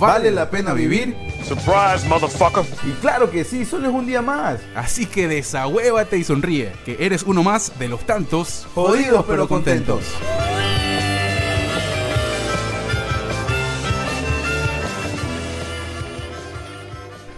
¿vale la pena vivir? Surprise, motherfucker. Y claro que sí, solo es un día más. Así que desahuévate y sonríe, que eres uno más de los tantos Jodidos pero contentos.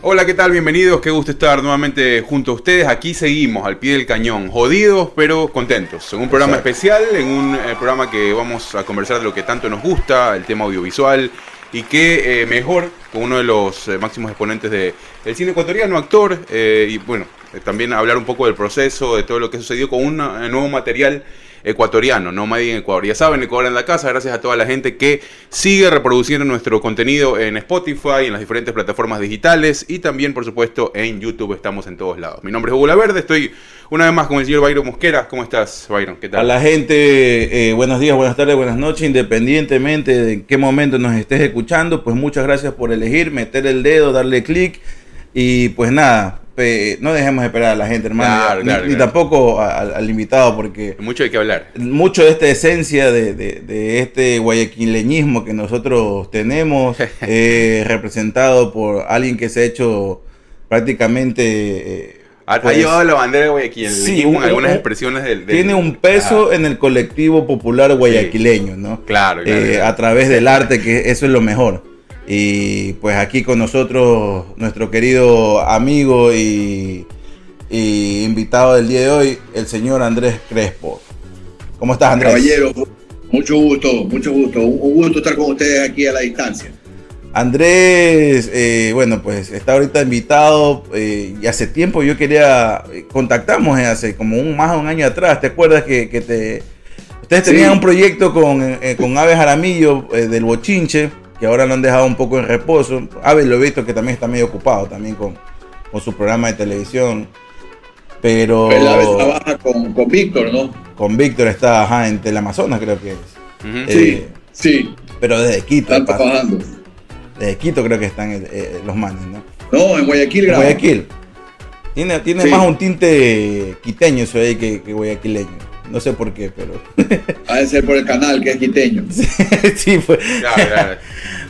Hola, ¿qué tal? Bienvenidos, qué gusto estar nuevamente junto a ustedes. Aquí seguimos al pie del cañón, jodidos pero contentos. En un programa Exacto. especial, en un eh, programa que vamos a conversar de lo que tanto nos gusta, el tema audiovisual. Y qué eh, mejor con uno de los eh, máximos exponentes de- del cine ecuatoriano, actor, eh, y bueno, eh, también hablar un poco del proceso, de todo lo que sucedió con un eh, nuevo material ecuatoriano, no Made in Ecuador. Ya saben, Ecuador en la casa, gracias a toda la gente que sigue reproduciendo nuestro contenido en Spotify, en las diferentes plataformas digitales y también, por supuesto, en YouTube. Estamos en todos lados. Mi nombre es Hugo Verde, estoy una vez más con el señor Byron Mosquera. ¿Cómo estás, Byron? ¿Qué A tal? la gente, eh, buenos días, buenas tardes, buenas noches, independientemente de en qué momento nos estés escuchando, pues muchas gracias por elegir, meter el dedo, darle clic y pues nada, no dejemos esperar a la gente, hermano, Claro, ni, claro, ni claro. tampoco al, al invitado, porque Mucho hay que hablar. mucho de esta esencia de, de- de este guayaquileñismo que nosotros tenemos, eh, representado por alguien que se ha hecho prácticamente... eh, Ha, ha pues, llevado la bandera de Guayaquil sí, con un- algunas un- expresiones del, del- tiene un peso en el colectivo popular guayaquileño, ¿no? Claro, claro, Eh, claro. a través del arte, que eso es lo mejor. Y pues aquí con nosotros, nuestro querido amigo y, y invitado del día de hoy, el señor Andrés Crespo. ¿Cómo estás, Andrés? Caballero, mucho gusto, mucho gusto. Un, gusto estar con ustedes aquí a la distancia. Andrés, eh, bueno, pues está ahorita invitado eh, y hace tiempo yo quería, eh, contactamos eh, hace como un más de un año atrás, ¿te acuerdas que, que te... Ustedes tenían Sí. un proyecto con, con Aves Jaramillo del Bochinche, que ahora lo han dejado un poco en reposo. Aves lo he visto que también está medio ocupado también con, con su programa de televisión. Pero Él a veces trabaja con, con Víctor, ¿no? con Víctor está ajá, en Teleamazonas creo que es. Sí, Eh, sí, pero desde Quito, están trabajando. desde Quito creo que están eh, eh, los manes, ¿no? No, en Guayaquil graba. Guayaquil. Tiene, tiene Sí. más un tinte quiteño eso ahí que, que guayaquileño. No sé por qué, pero. Ha de ser por el canal, que es quiteño. sí, fue. Claro, claro.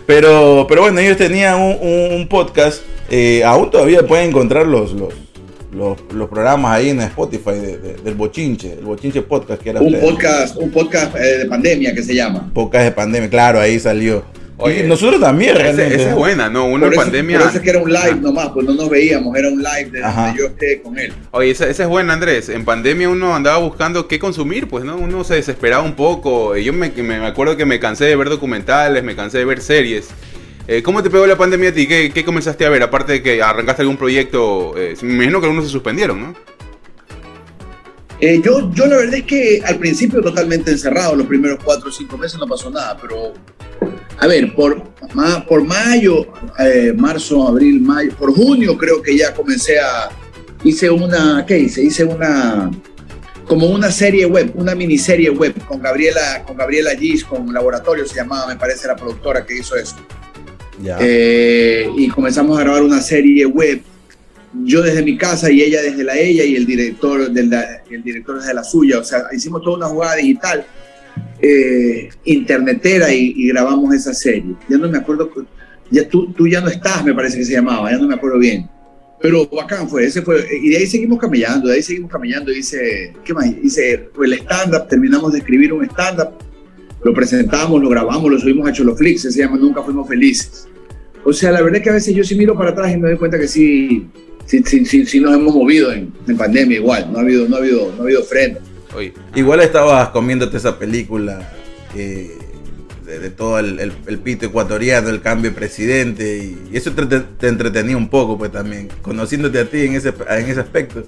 Pero, pero bueno, ellos tenían un, un- un podcast. eh, aún todavía pueden encontrar los, los, los, los programas ahí en Spotify de- de- del Bochinche, el Bochinche Podcast, que era Un ustedes. podcast, un podcast eh, de pandemia que se llama. Podcast de pandemia, claro, ahí salió. Oye, y nosotros también, Esa, realmente. esa es buena, ¿no? Una Por eso, pandemia. por eso es que era un live Ah. nomás, pues no nos veíamos, era un live de Ajá. donde yo esté con él. Oye, esa, esa es buena, Andrés. En pandemia uno andaba buscando qué consumir, pues, ¿no? Uno se desesperaba un poco. Yo me, me- me acuerdo que me cansé de ver documentales, me cansé de ver series. Eh, ¿Cómo te pegó la pandemia a ti? ¿Qué, qué comenzaste a ver? Aparte de que arrancaste algún proyecto, eh, me imagino que algunos se suspendieron, ¿no? Eh, yo, yo la verdad es que al principio totalmente encerrado, los primeros cuatro o cinco meses no pasó nada, pero a ver, por, por mayo, eh, marzo, abril, mayo, por junio creo que ya comencé a, hice una, ¿qué hice? Hice una, como una serie web, una miniserie web con Gabriela, con Gabriela Gis, con Laboratorio se llamaba, me parece la productora que hizo eso. Eh, y comenzamos a grabar una serie web. Yo desde mi casa y ella desde la ella y el director, de la- el director desde la suya. O sea, hicimos toda una jugada digital, eh, internetera y, y grabamos esa serie. Ya no me acuerdo, ya tú, tú ya no estás, me parece que se llamaba, ya no me acuerdo bien. Pero bacán fue, ese fue, y de ahí seguimos caminando, de ahí seguimos caminando, hice, ¿qué más? Hice el stand-up, terminamos de escribir un stand-up, lo presentamos, lo grabamos, lo subimos a Choloflix, se llama Nunca Fuimos Felices. O sea, la verdad es que a veces yo sí miro para atrás y me doy cuenta que sí, sí, sí, sí, sí nos hemos movido en, en pandemia igual, no ha habido, no ha habido, no ha habido freno. Oye, Igual estabas comiéndote esa película eh, de, de todo el, el- el pito ecuatoriano, el cambio de presidente, y eso te, te- te entretenía un poco, pues también, conociéndote a ti en ese, en ese aspecto.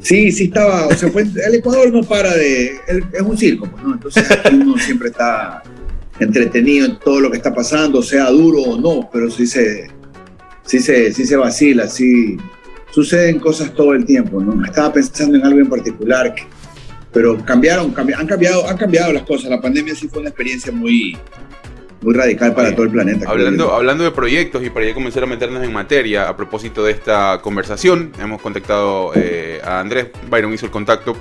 Sí, sí estaba, o sea, fue- el Ecuador no para de, el- es un circo, pues, ¿no? Entonces aquí uno siempre está entretenido en todo lo que está pasando, sea duro o no, pero sí se, sí se, sí se vacila, sí suceden cosas todo el tiempo, ¿no? Estaba pensando en algo en particular, que- pero cambiaron, cambi- han cambiado, han cambiado las cosas. La pandemia sí fue una experiencia muy, muy radical para Oye, todo el planeta. Hablando, hablando de proyectos y para ya comenzar a meternos en materia, a propósito de esta conversación, hemos contactado eh, a Andrés, Byron hizo el contacto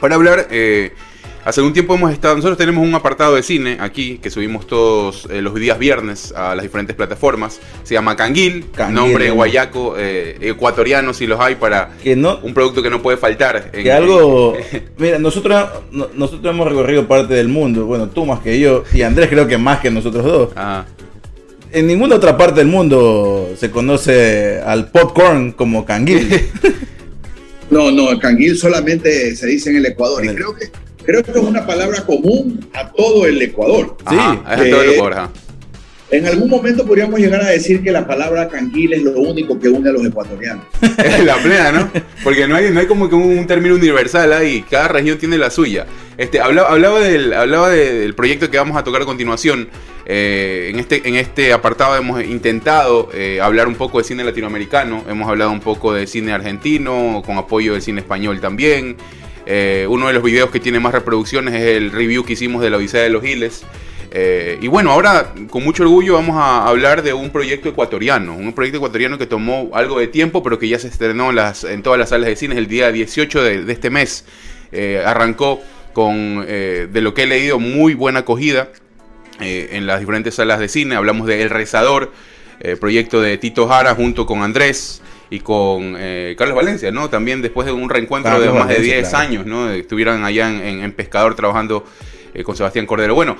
para hablar. eh, hace algún tiempo hemos estado, nosotros tenemos un apartado de cine aquí que subimos todos eh, los días viernes a las diferentes plataformas. Se llama Canguil, Canguil, nombre ¿no? guayaco, eh, ecuatoriano si los hay para Que no, un producto que no puede faltar. en- que algo. Mira, nosotros, no- nosotros hemos recorrido parte del mundo. Bueno, tú más que yo. Y Andrés creo que más que nosotros dos. Ajá. En ninguna otra parte del mundo se conoce al popcorn como canguil. No, no, el canguil solamente se dice en el Ecuador. En Y creo que, creo que es una palabra común a todo el Ecuador. Sí, es en todo el eh, Ecuador, ajá. En algún momento podríamos llegar a decir que la palabra canguil es lo único que une a los ecuatorianos. la plena, ¿no? Porque no hay, no hay como que un, término universal ahí, cada región tiene la suya. Este, hablaba, hablaba, del, hablaba de- del proyecto que vamos a tocar a continuación. Eh, en, este, en este apartado hemos intentado eh, hablar un poco de cine latinoamericano, hemos hablado un poco de cine argentino, con apoyo del cine español también. Eh, uno de los videos que tiene más reproducciones es el review que hicimos de la Odisea de los Giles. Eh, y bueno, ahora con mucho orgullo vamos a hablar de un proyecto ecuatoriano, un proyecto ecuatoriano que tomó algo de tiempo, pero que ya se estrenó en, todas las salas de cine el día 18 de, este mes. Eh, arrancó con, de lo que he leído, muy buena acogida en las diferentes salas de cine. Hablamos de El Rezador, proyecto de Tito Jara junto con Andrés y con eh, Carlos Valencia, ¿no? También después de un reencuentro Carlos de más de Valencia, 10 claro. años, ¿no? Estuvieran allá en, en- en Pescador trabajando eh, con Sebastián Cordero. Bueno,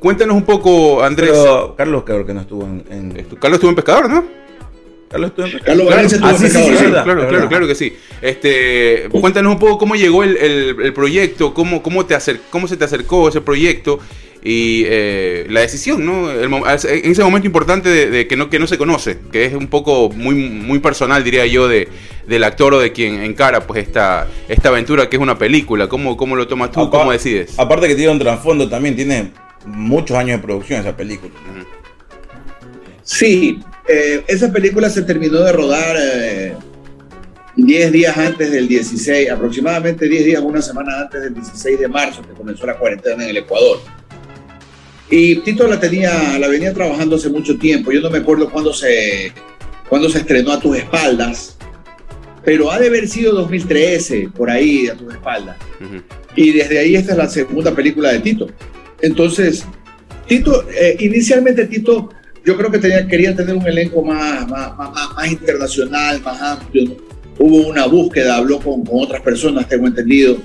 cuéntanos un poco, Andrés. Pero Carlos creo que no estuvo en. en- Carlos estuvo en Pescador, ¿no? Carlos estuvo en. Carlos Valencia Ah, tuvo sí, sí, pecado, sí, ¿sí? verdad, claro, claro, claro que sí. Este, cuéntanos un poco cómo llegó el, el- el proyecto, cómo, cómo, te acer- cómo se te acercó ese proyecto y eh, la decisión, ¿no? El en ese momento importante de, de que, no, que no se conoce, que es un poco muy, muy personal, diría yo, de, del actor o de quien encara pues esta, esta aventura que es una película. ¿Cómo, cómo lo tomas tú? ¿Cómo decides? Aparte que tiene un trasfondo también, tiene muchos años de producción esa película. Sí, eh, esa película se terminó de rodar eh, 10 días antes del 16, aproximadamente 10 días, una semana antes del 16 de marzo, que comenzó la cuarentena en el Ecuador. Y Tito la tenía, la venía trabajando hace mucho tiempo. Yo no me acuerdo cuándo se, cuándo se estrenó a tus espaldas, pero ha de haber sido 2013, por ahí, a tus espaldas. Ujú. Y desde ahí esta es la segunda película de Tito. Entonces, Tito, eh, inicialmente Tito, yo creo que tenía, quería tener un elenco más, más, más- más- más internacional, más amplio. ¿no? Hubo una búsqueda, habló con, con otras personas, tengo entendido,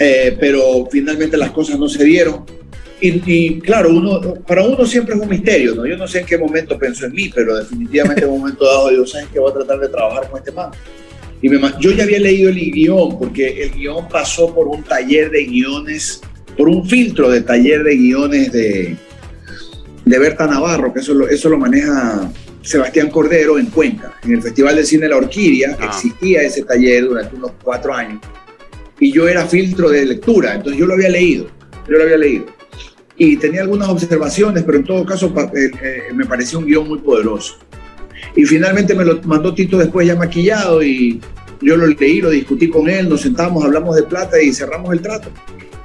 Eh, pero finalmente las cosas no se dieron. Y, y, claro, uno, para uno siempre es un misterio, ¿no? Yo no sé en qué momento pensó en mí, pero definitivamente en un momento dado yo sabes que voy a tratar de trabajar con este man. Y me yo ya había leído el guion, porque el guion pasó por un taller de guiones, por un filtro de taller de guiones de, de Berta Navarro, que eso lo, eso lo maneja Sebastián Cordero en Cuenca. En el Festival de Cine La Orquídea Ah. existía ese taller durante unos cuatro años. Y yo era filtro de lectura, entonces yo lo había leído, yo lo había leído. Y tenía algunas observaciones, pero en todo caso eh, eh, me pareció un guion muy poderoso. Y finalmente me lo mandó Tito después ya maquillado y yo lo leí, lo discutí con él, nos sentamos, hablamos de plata y cerramos el trato.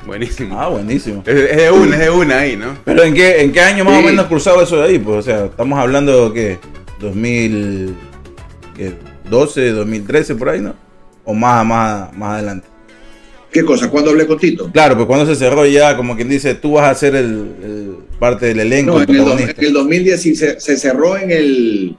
Buenísimo. Ah, buenísimo. Es, es de una, es de una ahí, ¿no? Pero ¿en qué, en qué año más Sí. o menos cruzado eso de ahí? Pues, o sea, estamos hablando que 2012, 2013 por ahí, ¿no? O más, más, más adelante. ¿Qué cosa? ¿Cuándo hablé con Tito? Claro, pues cuando se cerró ya, como quien dice, tú vas a ser el, el parte del elenco, No, el en el, en el 2010 se, se cerró en el,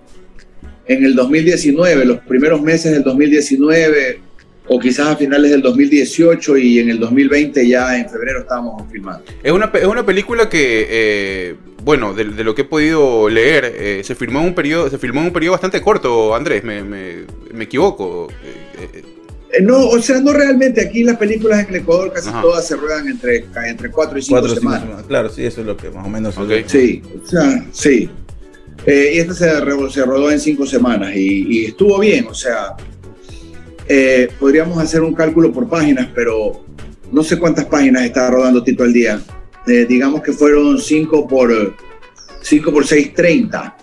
en el 2019, los primeros meses del 2019, o quizás a finales del 2018 y en el 2020 ya en febrero estábamos filmando. Es una, es una película que, eh, bueno, de, de lo que he podido leer, eh, se filmó en un periodo, se filmó en un periodo bastante corto, Andrés, me, me- me equivoco. Eh, no, o sea, no realmente. Aquí las películas en el Ecuador casi Ajá. todas se ruedan entre, entre 4 y 5 Cuatro semanas. semanas. Claro, sí, eso es lo que más o menos. Ok. Sí, o sea, sí. Eh, y esta se, rodó en cinco semanas y, y estuvo bien, o sea, eh, podríamos hacer un cálculo por páginas, pero no sé cuántas páginas está rodando Tito al día. eh, digamos que fueron 5 por 5 por 6, 30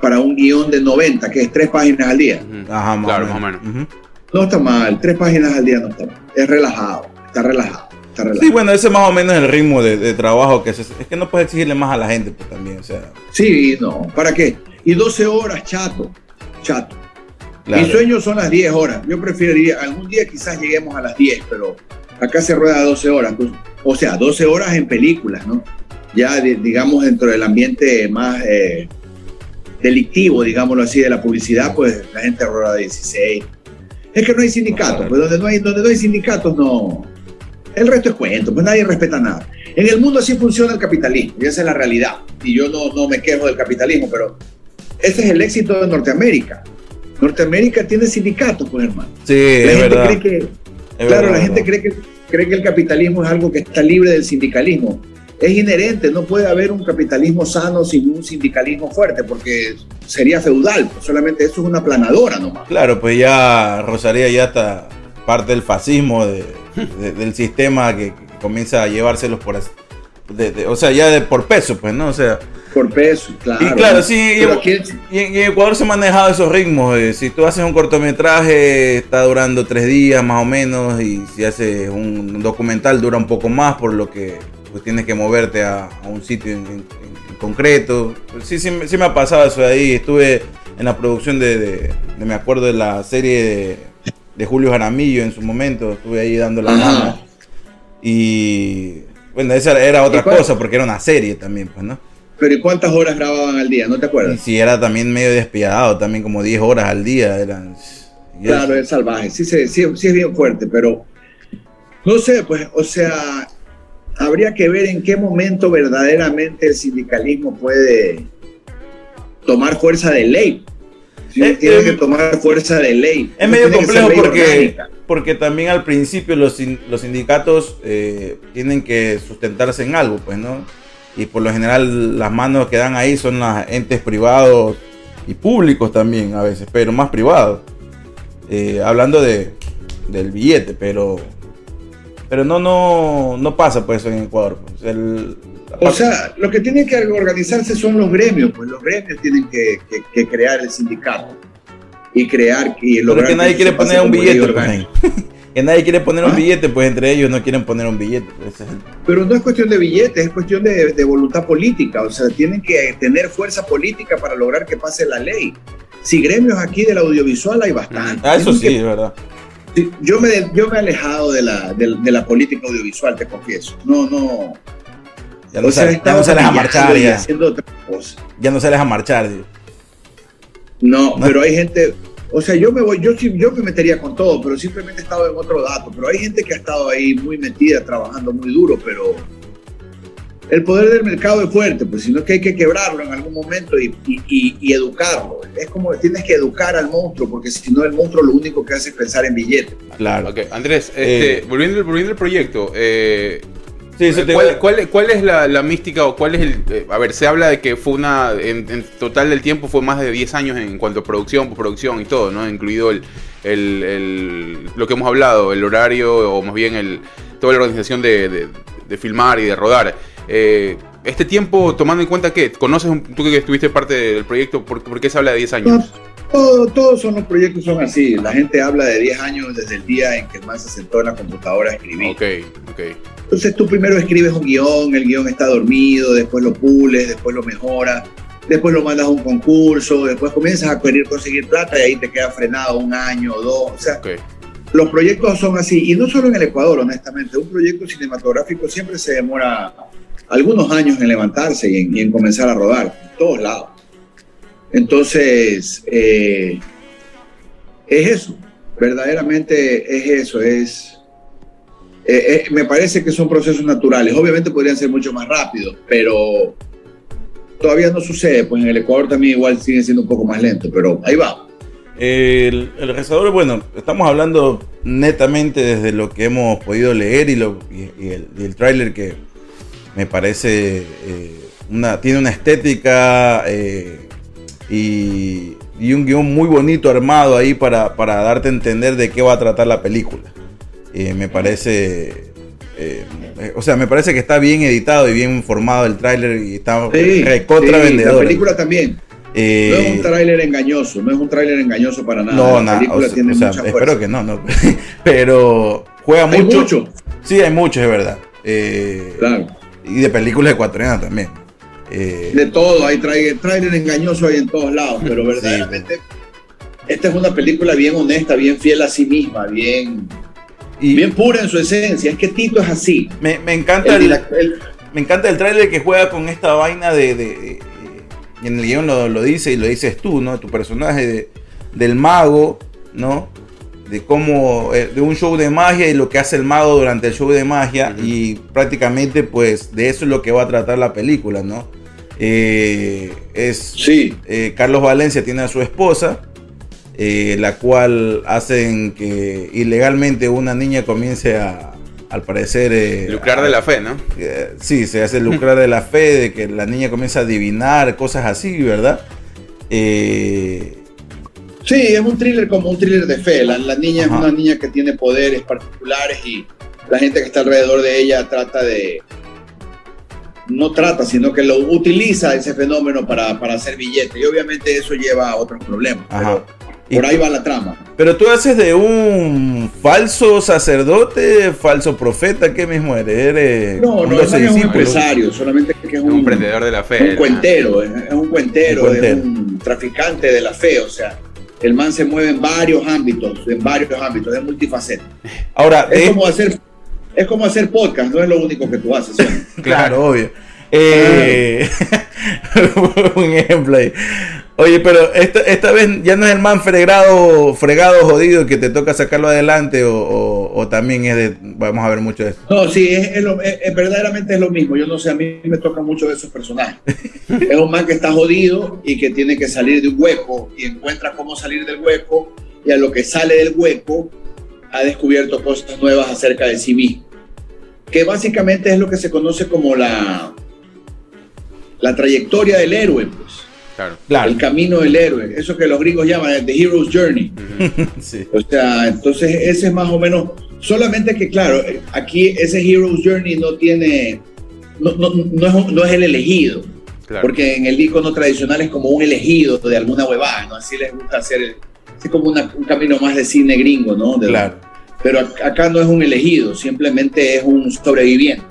para un guion de 90, que es 3 páginas al día. Ajá, más Claro, o más o menos. menos. No está mal, 3 páginas al día no está mal. Es relajado, está relajado, está relajado. Sí, bueno, ese es más o menos el ritmo de, de trabajo que se, es que no puedes exigirle más a la gente pues, también, o sea, Sí, no, ¿para qué? Y 12 horas, chato, chato. claro. Mi sueño son las 10 horas. Yo preferiría, algún día quizás lleguemos a las 10, pero acá se rueda 12 horas. pues, O sea, 12 horas en películas, ¿no? Ya, di- digamos, dentro del ambiente más eh, delictivo, digámoslo así, de la publicidad, pues la gente rueda 16. Es que no hay sindicatos, pues donde no hay, donde no hay sindicatos, no. El resto es cuento, pues nadie respeta nada. En el mundo así funciona el capitalismo, y esa es la realidad. Y yo no, no me quejo del capitalismo, pero ese es el éxito de Norteamérica. Norteamérica tiene sindicatos, pues hermano. Sí, La es gente verdad. cree que, es claro, verdad, la gente cree que, cree que el capitalismo es algo que está libre del sindicalismo. Es inherente, no puede haber un capitalismo sano sin un sindicalismo fuerte, porque sería feudal, pues solamente eso es una planadora nomás. Claro, pues ya Rosaría ya está parte del fascismo de- de- del sistema que, que comienza a llevárselos por de- o sea, ya de por peso, pues, ¿no? O sea, Por peso, claro. y claro, sí, y en Ecuador se han manejado esos ritmos. eh, si tú haces un cortometraje, está durando tres días más o menos, y si haces un documental, dura un poco más, por lo que pues, tienes que moverte a, a un sitio en, en- en concreto. Pues, sí, sí, sí me ha pasado eso de ahí. Estuve en la producción de, de- de- me acuerdo de la serie de, de Julio Jaramillo en su momento, estuve ahí dando la mano. Y bueno, esa era otra ¿Y cuál- cosa, porque era una serie también, pues, ¿no? Pero ¿y cuántas horas grababan al día? ¿No te acuerdas? si era también medio despiadado, también como 10 horas al día eran. Claro, es salvaje, sí, se- sí, sí es bien fuerte, pero no sé, pues, o sea, habría que ver en qué momento verdaderamente el sindicalismo puede tomar fuerza de ley. Eh, tiene eh, que tomar fuerza de ley. Es medio complejo porque, orgánica. porque también al principio los, los sindicatos eh, tienen que sustentarse en algo, pues, ¿no? Y por lo general las manos que dan ahí son los entes privados y públicos también a veces, pero más privados. Eh, hablando de, del billete, pero pero no no no pasa pues eso en Ecuador. pues. El- O sea, lo que tienen que organizarse son los gremios, pues los gremios tienen que, que- que crear el sindicato y crear y lograr que nadie eso quiere poner un billete, pues, que nadie quiere poner un ¿Ah? billete, pues entre ellos no quieren poner un billete. pues, Pero no es cuestión de billetes, es cuestión de, de voluntad política. O sea, tienen que tener fuerza política para lograr que pase la ley. Si gremios aquí del audiovisual hay bastante. Ah, eso sí, que- es verdad. Yo, me, yo me he alejado de la, de, de la política audiovisual, te confieso. No, no. Ya no, o sea, he ya no sales a camellando marchar, ya. haciendo otra cosa. Ya no sales a marchar, digo. No, No. pero hay gente, o sea, yo me voy, yo yo me metería con todo, pero simplemente he estado en otro dato. Pero hay gente que ha estado ahí muy metida, trabajando muy duro, pero el poder del mercado es fuerte, pues sino que hay que quebrarlo en algún momento y, y- y- y educarlo. Es como tienes que educar al monstruo, porque si no el monstruo lo único que hace es pensar en billetes. Claro. Ok, Andrés, este, Eh. volviendo, volviendo al proyecto, eh, Sí, ¿cuál, cuál- cuál es la, la mística o cuál es el... eh, a ver, se habla de que fue una... En, en total del tiempo fue más de 10 años en cuanto a producción, postproducción y todo, ¿no? Incluido el, el- el- lo que hemos hablado, el horario o más bien el, toda la organización de, de- de filmar y de rodar. Eh, este tiempo, tomando en cuenta que conoces, un- tú que estuviste parte del proyecto, ¿por, por qué se habla de 10 años? Todo, todos son los proyectos son así. La gente habla de 10 años desde el día en que el man se sentó en la computadora a escribir. Ok, ok. Entonces tú primero escribes un guion, el guion está dormido, después lo pules, después lo mejoras, después lo mandas a un concurso, después comienzas a querer conseguir plata y ahí te queda frenado un año o dos. O sea, ok. los proyectos son así, y no solo en el Ecuador, honestamente, un proyecto cinematográfico siempre se demora algunos años en levantarse y en, comenzar a rodar, en todos lados. Entonces, eh, es eso, verdaderamente es eso, es... eh, eh, me parece que son procesos naturales, obviamente podrían ser mucho más rápidos, pero todavía no sucede, pues en el Ecuador también igual sigue siendo un poco más lento, pero ahí va. El, el rezador, bueno, estamos hablando netamente desde lo que hemos podido leer y, lo, el, y el tráiler que me parece eh, una, tiene una estética eh, y, y un guion muy bonito armado ahí para, para darte a entender de qué va a tratar la película. Eh, me parece o sea, me parece que está bien editado y bien formado el tráiler y está Sí, recontra sí, vendedor. La película también. Eh, No es un tráiler engañoso, no es un tráiler engañoso para nada. no, la nada, película o sea, tiene o sea, mucha espero que no, no. Pero juega Hay mucho. mucho, Sí, hay muchos, es verdad. Eh, claro. Y de películas ecuatorianas también. Eh, De todo, hay tráiler, tráiler engañoso hay en todos lados, pero verdaderamente esta es una película bien honesta, bien fiel a sí misma, bien, y bien pura en su esencia. Es que Tito es así. me, me encanta El el, direct- el- me encanta el tráiler que juega con esta vaina de, de- de- y en el guion lo, lo dice y lo dices tú, ¿no? Tu personaje de- del mago, ¿no? De cómo, eh, de un show de magia y lo que hace el mago durante el show de magia Ujú. y prácticamente pues de eso es lo que va a tratar la película, ¿no? Eh, es sí, eh, Carlos Valencia tiene a su esposa, eh, la cual hacen que ilegalmente una niña comience a, al parecer, eh, Lucrar a- de la fe, ¿no? eh, sí, se hace lucrar de la fe, de que la niña comienza a adivinar, cosas así, ¿verdad? Eh, sí, es un thriller como un thriller de fe. La, la niña Ajá. es una niña que tiene poderes particulares y la gente que está alrededor de ella trata de... No trata, sino que lo utiliza ese fenómeno para, para hacer billetes. Y obviamente eso lleva a otros problemas. ajá. Pero por ahí va la trama. Pero tú haces de un falso sacerdote, falso profeta, ¿qué mismo eres? Eres No, no, es un empresario, solamente que es Un un, emprendedor de la fe. un cuentero, es, es un cuentero, Un cuentero. es un traficante de la fe, o sea, el man se mueve en varios ámbitos, en varios ámbitos, es multifacético. Ahora, Es como hacer, es como hacer podcast, no es lo único que tú haces. Claro, obvio. Eh, un ejemplo ahí. Oye, pero esta, esta vez ya no es el man fregado, fregado, jodido, que te toca sacarlo adelante o, o- o también es de, vamos a ver mucho de eso. No, sí, es, es lo- es- es- verdaderamente es lo mismo. Yo no sé, a mí me toca mucho de esos personajes. es un man que está jodido y que tiene que salir de un hueco y encuentra cómo salir del hueco y a lo que sale del hueco ha descubierto cosas nuevas acerca de sí mismo. Que básicamente es lo que se conoce como la, la trayectoria del héroe, pues. Claro. Claro. El camino del héroe. Eso que los gringos llaman The Hero's Journey. Sí. O sea, entonces ese es más o menos, solamente que claro, aquí ese Hero's Journey no tiene, no, no, no es, no es el elegido, Claro. porque en el icono tradicional es como un elegido de alguna huevada, ¿no? Así les gusta hacer, el- así como una- un camino más de cine gringo, ¿no? De- Claro. Pero ac- acá no es un elegido, simplemente es un sobreviviente,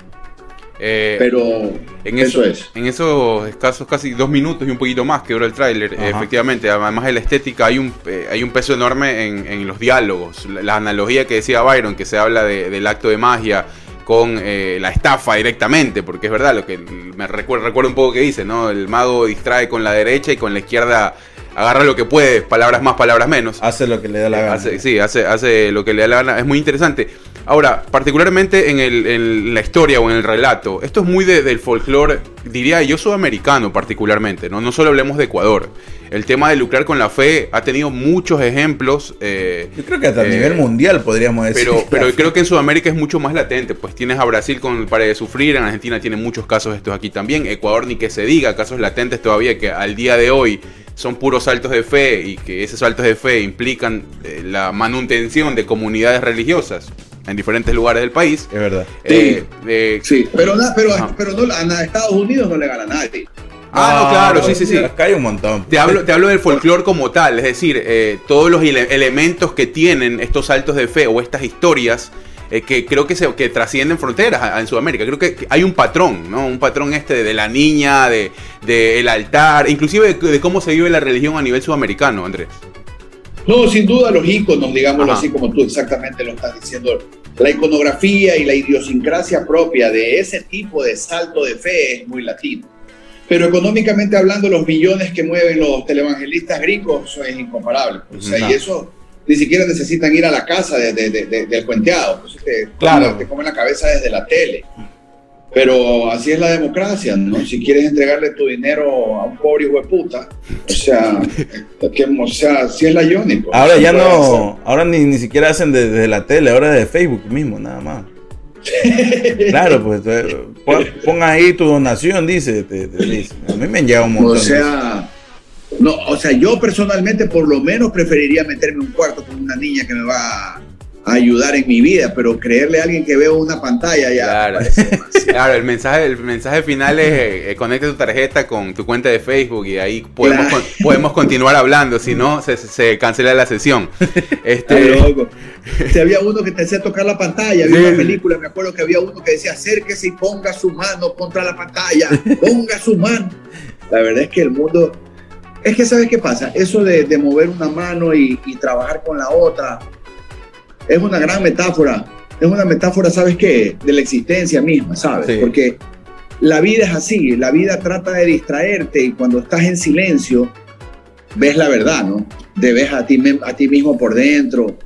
Eh, pero en eso eso, es. En esos escasos casi dos minutos y un poquito más que dura el tráiler, eh, efectivamente, además de la estética, hay un, eh, hay un peso enorme en, en los diálogos. La, la analogía que decía Byron, que se habla de- del acto de magia con eh, la estafa directamente, porque es verdad, lo que me recuerda, recuerda un poco que dice, ¿no? El mago distrae con la derecha y con la izquierda agarra lo que puede, palabras más, palabras menos. Hace lo que le da la gana. Hace- sí, hace, hace lo que le da la gana. Es muy interesante. Ahora, particularmente en, el- en la historia o en el relato, esto es muy de- del folclore, diría yo, sudamericano particularmente, ¿no? No solo hablemos de Ecuador. El tema de lucrar con la fe ha tenido muchos ejemplos. eh, Yo creo que hasta a eh, nivel mundial podríamos decir. pero, pero creo que en Sudamérica es mucho más latente. Pues tienes a Brasil con el pare de sufrir, en Argentina tiene muchos casos estos aquí también. Ecuador ni que se diga, casos latentes todavía que al día de hoy son puros saltos de fe y que esos saltos de fe implican eh, la manutención de comunidades religiosas en diferentes lugares del país. Es verdad. Eh, eh, Sí, pero, na- pero, Ajá. pero no, a Estados Unidos no le gana a nadie. ah, no, claro, sí, sí, sí. Acá hay un montón. Te hablo, te hablo del folclore como tal, es decir, eh, todos los ele- elementos que tienen estos saltos de fe o estas historias eh, que creo que se que trascienden fronteras a- a- en Sudamérica. Creo que que hay un patrón, ¿no? Un patrón este de, de la niña, de, de el altar, inclusive de, de cómo se vive la religión a nivel sudamericano, Andrés. No, sin duda los íconos, digámoslo Ajá. así como tú exactamente lo estás diciendo. La iconografía y la idiosincrasia propia de ese tipo de salto de fe es muy latino. Pero económicamente hablando, los millones que mueven los televangelistas gringos eso es incomparable. O sea, y eso ni siquiera necesitan ir a la casa de- de- de- de- del cuenteado. Pues te, Claro. te comen la cabeza desde la tele. Pero así es la democracia, ¿no? Si quieres entregarle tu dinero a un pobre hijo de puta, o sea, que, o sea, así es la Iónico. Ahora ya no, ahora ni, ni siquiera hacen de- desde la tele, ahora es de Facebook mismo, nada más. Claro, pues eh, pon, pon ahí tu donación, dice, te- te dice. A mí me han llegado un montón. O sea, no, o sea, yo personalmente por lo menos preferiría meterme en un cuarto con una niña que me va a ayudar en mi vida, pero creerle a alguien que veo una pantalla ya. Claro, claro el, mensaje, el mensaje final es eh, eh, conecta tu tarjeta con tu cuenta de Facebook y ahí podemos, Claro. con- podemos continuar hablando, si no se, se cancela la sesión. Este, loco. Si había uno que te hacía tocar la pantalla, había Sí. una película, me acuerdo que había uno que decía acérquese y ponga su mano contra la pantalla, ponga su mano. La verdad es que el mundo, es que sabes qué pasa, eso de, de mover una mano y, y trabajar con la otra, es una gran metáfora, es una metáfora, ¿sabes qué? De la existencia misma, ¿sabes? Sí. Porque la vida es así, la vida trata de distraerte y cuando estás en silencio, ves la verdad, ¿no? Te ves a ti, a ti mismo por dentro,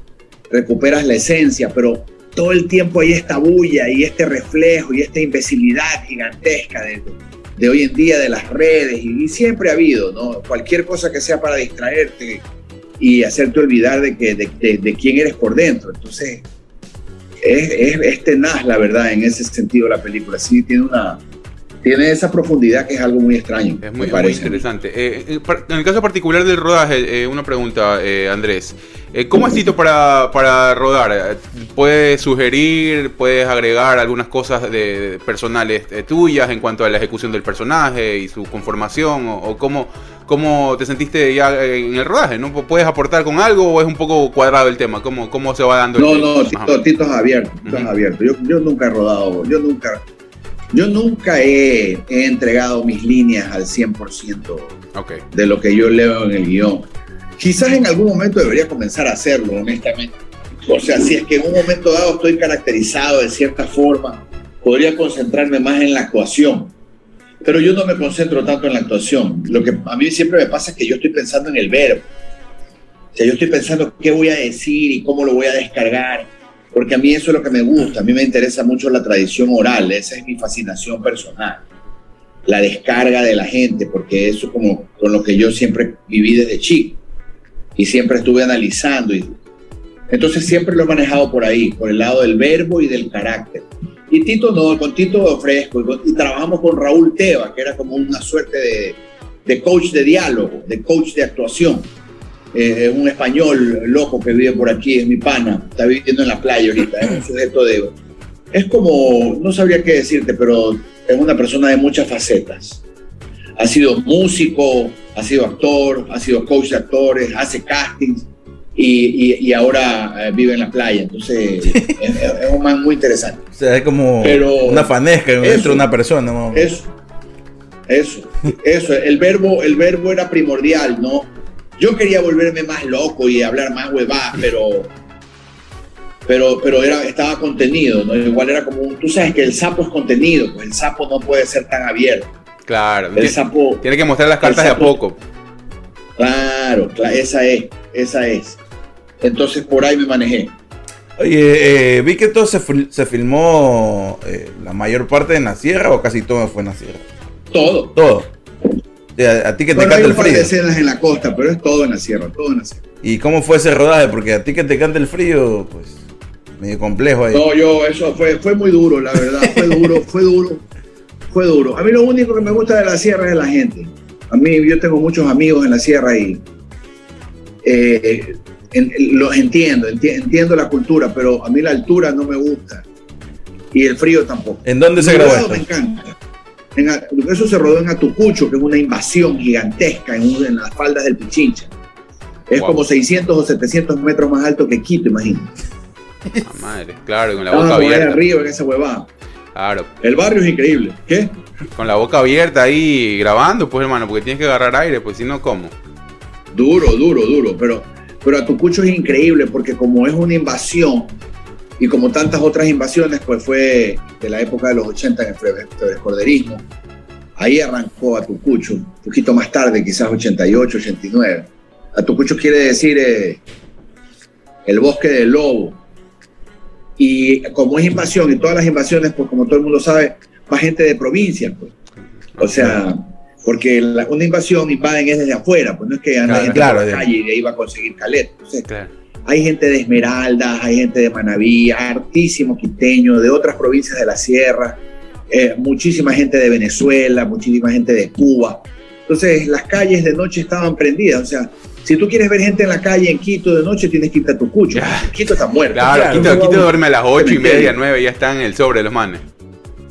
recuperas la esencia, pero todo el tiempo hay esta bulla y este reflejo y esta imbecilidad gigantesca de, de hoy en día de las redes y, y siempre ha habido, ¿no? Cualquier cosa que sea para distraerte y hacerte olvidar de, que, de, de- quién eres por dentro. Entonces, es, es, es tenaz, la verdad, en ese sentido la película. Sí, tiene una... Tiene esa profundidad que es algo muy extraño. Es muy, muy interesante. Eh, eh, en el caso particular del rodaje, eh, una pregunta, eh, Andrés. Eh, ¿Cómo es Tito para, para rodar? ¿Puedes sugerir, puedes agregar algunas cosas de, personales tuyas en cuanto a la ejecución del personaje y su conformación? ¿O, o cómo, cómo te sentiste ya en el rodaje? ¿no? ¿Puedes aportar con algo o es un poco cuadrado el tema? ¿Cómo, cómo se va dando el No, tema? no. Tito, Tito es abierto, Tito es abierto. Yo, yo nunca he rodado, yo nunca, yo nunca he, he entregado mis líneas al 100% Ok. de lo que yo leo en el guion. Quizás en algún momento debería comenzar a hacerlo, honestamente. O sea, si es que en un momento dado estoy caracterizado de cierta forma, podría concentrarme más en la actuación. Pero yo no me concentro tanto en la actuación. Lo que a mí siempre me pasa es que yo estoy pensando en el verbo. O sea, yo estoy pensando qué voy a decir y cómo lo voy a descargar, porque a mí eso es lo que me gusta. A mí me interesa mucho la tradición oral, esa es mi fascinación personal. La descarga de la gente, porque eso es como con lo que yo siempre viví desde chico y siempre estuve analizando. Y, entonces siempre lo he manejado por ahí, por el lado del verbo y del carácter. Y Tito no, con Tito fresco. Y, trabajamos con Raúl Teva, que era como una suerte de coach de diálogo, de coach de actuación. Eh, un español loco que vive por aquí, es mi pana, está viviendo en la playa ahorita, es un sujeto de... Es como, no sabría qué decirte, pero es una persona de muchas facetas. Ha sido músico, ha sido actor, ha sido coach de actores, hace castings y, y- y ahora eh, vive en la playa. Entonces, es, es un man muy interesante. O sea, es como Pero- una fanesca eso- dentro de una persona. ¿no? Eso, eso, eso. El verbo, el verbo era primordial, ¿no? Yo quería volverme más loco y hablar más huevadas, pero, pero, pero era, estaba contenido, ¿no? Igual era como un, tú sabes que el sapo es contenido, pues el sapo no puede ser tan abierto. Claro. El Ti- sapo, Tiene que mostrar las cartas de a poco. claro, cla- esa es, esa es. Entonces por ahí me manejé. Oye, eh, vi que todo se, se filmó eh, la mayor parte en la sierra o casi todo fue en la sierra. Todo. Todo. O sea, a ti que te Bueno, hay un el frío. escenas en la costa, pero es todo en la sierra, todo en la sierra. ¿Y cómo fue ese rodaje? Porque a ti que te encanta el frío, pues medio complejo ahí. No, yo, eso fue, fue muy duro, la verdad, fue duro, fue duro, fue duro. A mí lo único que me gusta de la sierra es la gente. A mí, yo tengo muchos amigos en la sierra y eh, en- los entiendo, enti- entiendo la cultura, pero a mí la altura no me gusta y el frío tampoco. ¿En dónde se grabó me encanta. En eso se rodó en Atucucho, que es una invasión gigantesca en, un- en las faldas del Pichincha. Es Wow. como 600 o 700 metros más alto que Quito, imagínate. Ah, madre, claro, con la boca abierta. arriba en esa huevada. Claro, El barrio es increíble. ¿Qué? con la boca abierta ahí grabando, pues hermano, porque tienes que agarrar aire, pues si no, ¿cómo? Duro, duro, duro. Pero, pero Atucucho es increíble porque como es una invasión y como tantas otras invasiones, pues fue de la época de los 80 en el fre- frescorderismo. Ahí arrancó Atucucho, un poquito más tarde, quizás 88, 89. Atucucho quiere decir eh, el bosque del lobo. Y como es invasión, y todas las invasiones, pues como todo el mundo sabe, va gente de provincia, pues. O sea, porque la- una invasión invaden es desde afuera, pues no es que anda Claro, por la calle y de ahí va a conseguir caleta. Entonces, Claro. Hay gente de Esmeraldas, hay gente de Manaví, hartísimo quiteño, de otras provincias de la sierra, eh, muchísima gente de Venezuela, muchísima gente de Cuba. Entonces las calles de noche estaban prendidas, o sea, Si tú quieres ver gente en la calle en Quito de noche, tienes que irte a Tucucho. Quito está muerto. Claro, Claro, Quito, Quito duerme a las ocho y media, nueve, ya están en el sobre los manes.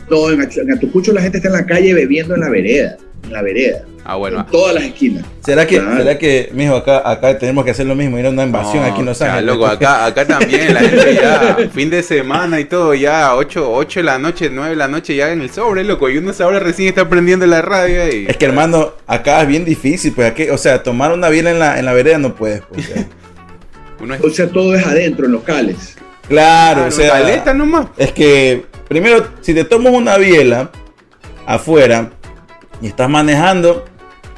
No, en Atucucho la gente está en la calle bebiendo en la vereda. En la vereda. Ah, bueno. en todas las esquinas. ¿Será que, Claro. será que, mijo, acá, acá tenemos que hacer lo mismo? Ir a una invasión aquí en Los Ángeles. loco, acá, acá también la gente ya, fin de semana y todo, ya 8, 8 de la noche, 9 de la noche ya en el sobre, loco, y uno ahora recién está prendiendo la radio y... Es que hermano, acá es bien difícil, pues aquí, o sea, tomar una biela en la, en la vereda no puedes. pues, o sea. Uno es O sea, todo es adentro, en locales. claro, o sea, caleta nomás. es que primero, si te tomas una biela afuera y estás manejando,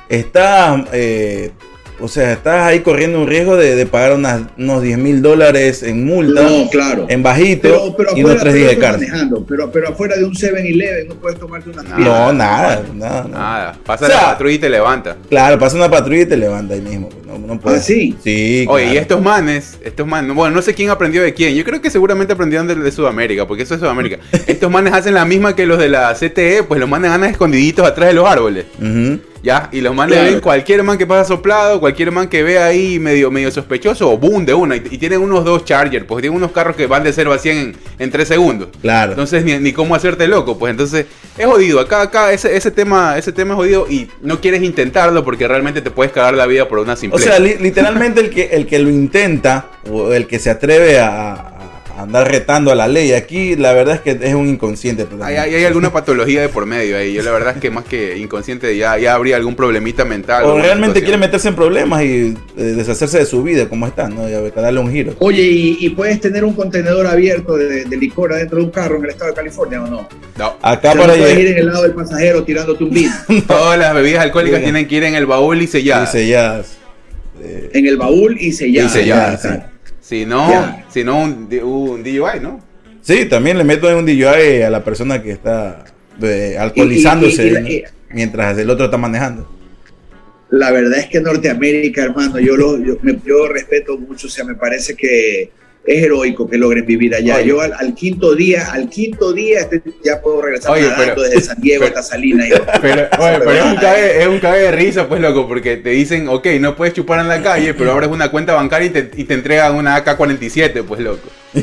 estás, eh, o sea, estás ahí corriendo un riesgo de, de pagar unas- unos 10 mil dólares en multa, No, claro. en bajito Pero, pero y unos afuera, tres días de cárcel. manejando, pero, pero afuera de un 7-Eleven no puedes tomarte una No, No, nada, nada, nada. Nada, pasa O sea, la patrulla y te levanta. Claro, pasa una patrulla y te levanta ahí mismo. No, no puedes. ¿Ah, sí? Sí. Oye, y estos manes, estos manes, bueno, no sé quién aprendió de quién, yo creo que seguramente aprendieron de, de Sudamérica, porque eso es Sudamérica. estos manes hacen la misma que los de la CTE, pues los manes andan escondiditos atrás de los árboles. Ujú. ¿Ya? Y los manes Claro. ven cualquier man que pasa soplado, cualquier man que ve ahí medio, medio sospechoso, o boom, de una. Y, y tienen unos dos Charger, pues tienen unos carros que van de 0 a 100 en, en 3 segundos. Claro. Entonces, ni, ni cómo hacerte loco, pues entonces es jodido. Acá, acá, ese, ese tema, ese tema es jodido y no quieres intentarlo porque realmente te puedes cagar la vida por una O simple. sea, li- literalmente el que, el que lo intenta o el que se atreve a andar retando a la ley, aquí la verdad es que es un inconsciente. hay, hay, hay alguna patología de por medio ahí. Yo la verdad es que más que inconsciente ya, ya habría algún problemita mental. O realmente situación. quiere meterse en problemas y eh, deshacerse de su vida como está, ¿no? Y a ver, darle un giro. Oye, ¿y, y puedes tener un contenedor abierto de, de licor adentro de un carro en el estado de California o no? No. Acá O sea, para no puedes ir en el lado del pasajero tirándote un vino. Todas las bebidas alcohólicas tienen que ir en el baúl y selladas. Ya. eh, en el baúl y sellado. Y sellado, sí. Si no, si no un, un DUI, ¿no? Sí, también le meto un DUI a la persona que está eh, alcoholizándose Y- y- y la- ¿no? y- mientras el otro está manejando. La verdad es que Norteamérica, hermano, yo lo yo, me- yo respeto mucho, o sea, me parece que es heroico que logren vivir allá. Oye. Yo al, al quinto día, al quinto día este, ya puedo regresar Oye, nadando pero- desde San Diego pero- hasta Salinas. Pero, oye, pero es un, cague, es un cague de risa, pues, loco, porque te dicen, ok, no puedes chupar en la calle, pero abres una cuenta bancaria y te, y te entregan una AK-47, pues, loco.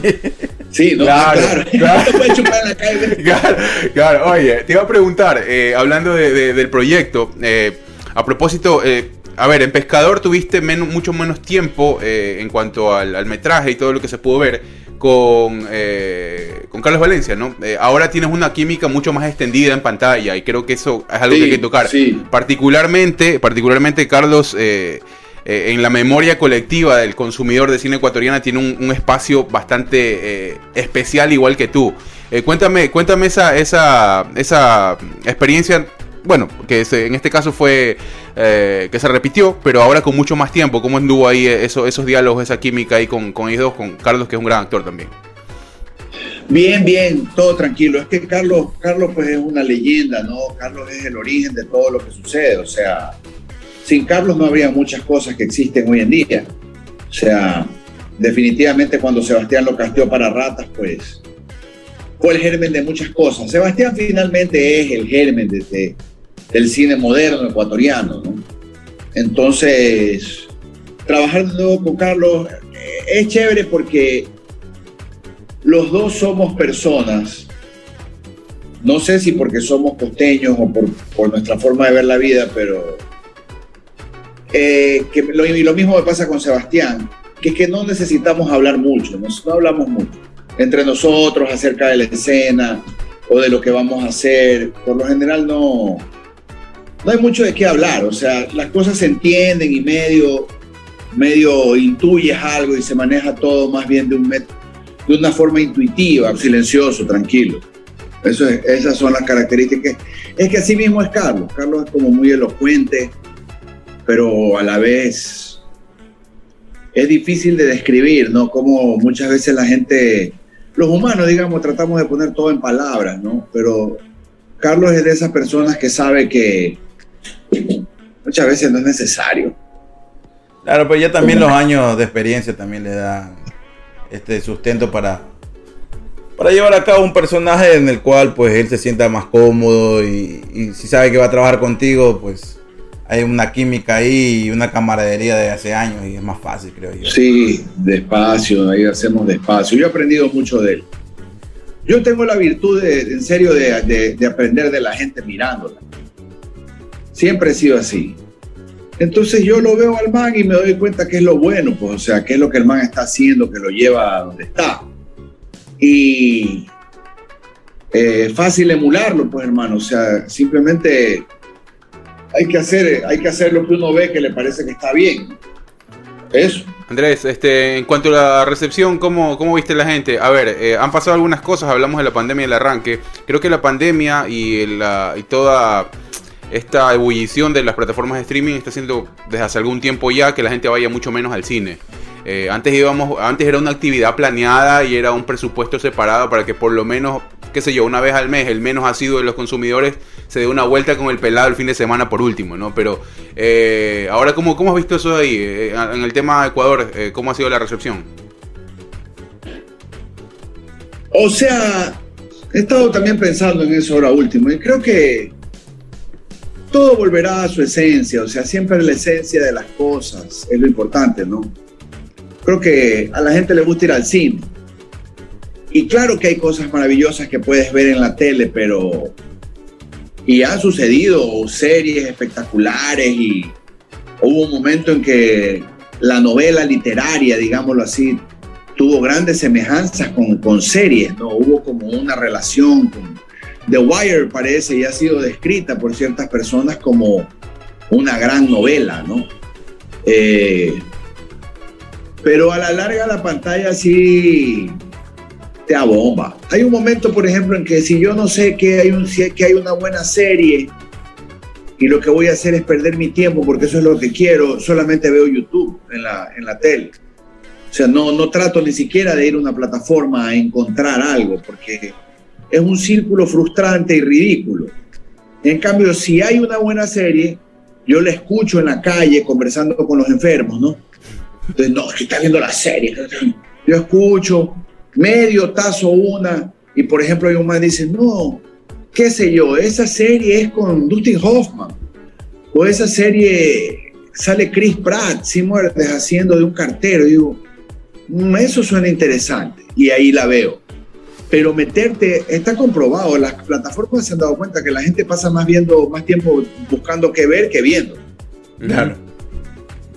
Sí, no, Claro, claro. claro. No te puedes chupar en la calle. Claro, claro. Oye, te iba a preguntar, eh, hablando de- de- del proyecto, eh, a propósito, eh, a ver, en Pescador tuviste menos, mucho menos tiempo eh, en cuanto al, al metraje y todo lo que se pudo ver con, eh, con Carlos Valencia, ¿no? Eh, ahora tienes una química mucho más extendida en pantalla y creo que eso es algo Sí, que hay que tocar. sí. Particularmente, particularmente Carlos, eh, en la memoria colectiva del consumidor de cine ecuatoriana tiene un, un espacio bastante eh, especial igual que tú. Eh, cuéntame, cuéntame esa, esa, esa experiencia, bueno, que se- en este caso fue eh, que se repitió, pero ahora con mucho más tiempo. ¿Cómo anduvo ahí eso, esos diálogos, esa química ahí con, con ellos dos, con Carlos, que es un gran actor también? Bien, bien, todo tranquilo. Es que Carlos, Carlos pues es una leyenda, ¿no? Carlos es el origen de todo lo que sucede. O sea, sin Carlos no habría muchas cosas que existen hoy en día. O sea, definitivamente cuando Sebastián lo casteó para ratas, pues fue el germen de muchas cosas. Sebastián finalmente es el germen de- de- del cine moderno ecuatoriano, ¿no? Entonces, trabajar de nuevo con Carlos eh, es chévere porque los dos somos personas, no sé si porque somos costeños o por, por nuestra forma de ver la vida, pero eh, que lo, y lo mismo me pasa con Sebastián, que es que no necesitamos hablar mucho, no, no hablamos mucho entre nosotros acerca de la escena o de lo que vamos a hacer. Por lo general no, no hay mucho de qué hablar, o sea, las cosas se entienden y medio, medio intuyes algo y se maneja todo más bien de, un met- de una forma intuitiva, silencioso, tranquilo. Eso es- esas son las características. Es que así mismo es Carlos. Carlos es como muy elocuente, pero a la vez es difícil de describir, ¿no? Como muchas veces la gente, los humanos, digamos, tratamos de poner todo en palabras, ¿no? Pero Carlos es de esas personas que sabe que muchas veces no es necesario. Claro, pero ya también los años de experiencia también le dan este sustento para, para llevar a cabo un personaje en el cual pues él se sienta más cómodo y, y si sabe que va a trabajar contigo, pues hay una química ahí y una camaradería de hace años y es más fácil, creo yo. Sí, despacio, ahí hacemos despacio. Yo he aprendido mucho de él. Yo tengo la virtud, de, en serio, de, de- de aprender de la gente mirándola. Siempre he sido así. Entonces yo lo veo al man y me doy cuenta que es lo bueno, pues, o sea, qué es lo que el man está haciendo que lo lleva a donde está. Y eh, fácil emularlo, pues, hermano. O sea, simplemente hay que hacer, hay que hacer lo que uno ve que le parece que está bien. Eso. Andrés, este, en cuanto a la recepción, ¿cómo, cómo viste la gente? A ver, eh, han pasado algunas cosas, hablamos de la pandemia y el arranque. Creo que la pandemia y, la, y toda esta ebullición de las plataformas de streaming está haciendo desde hace algún tiempo ya que la gente vaya mucho menos al cine. Eh, antes íbamos, antes era una actividad planeada y era un presupuesto separado para que por lo menos, qué sé yo, una vez al mes, el menos asiduo de los consumidores se dé una vuelta con el pelado el fin de semana por último, ¿no? Pero eh, ahora, ¿cómo, ¿cómo has visto eso ahí? Eh, en el tema de Ecuador, ¿cómo ha sido la recepción? O sea, he estado también pensando en eso ahora último y creo que todo volverá a su esencia, o sea, siempre la esencia de las cosas es lo importante, ¿no? Creo que a la gente le gusta ir al cine. Y claro que hay cosas maravillosas que puedes ver en la tele, pero... Y han sucedido series espectaculares y hubo un momento en que la novela literaria, digámoslo así, tuvo grandes semejanzas con, con series, ¿no? Hubo como una relación con... The Wire parece y ha sido descrita por ciertas personas como una gran novela, ¿no? Eh, pero a la larga la pantalla sí te abomba. Hay un momento, por ejemplo, en que si yo no sé que hay, un, que hay una buena serie y lo que voy a hacer es perder mi tiempo porque eso es lo que quiero, solamente veo YouTube en la, en la tele. O sea, no, no trato ni siquiera de ir a una plataforma a encontrar algo porque es un círculo frustrante y ridículo. En cambio, si hay una buena serie, yo la escucho en la calle conversando con los enfermos, ¿no? Entonces, no, es que está viendo la serie. Yo escucho, medio tazo una, y por ejemplo hay un man dice, no, qué sé yo, esa serie es con Dustin Hoffman, o esa serie sale Chris Pratt, sin muertes, haciendo de un cartero. Y digo, "Mm, eso suena interesante, y ahí la veo. Pero meterte, está comprobado, las plataformas se han dado cuenta que la gente pasa más viendo, más tiempo buscando qué ver que viendo. Claro.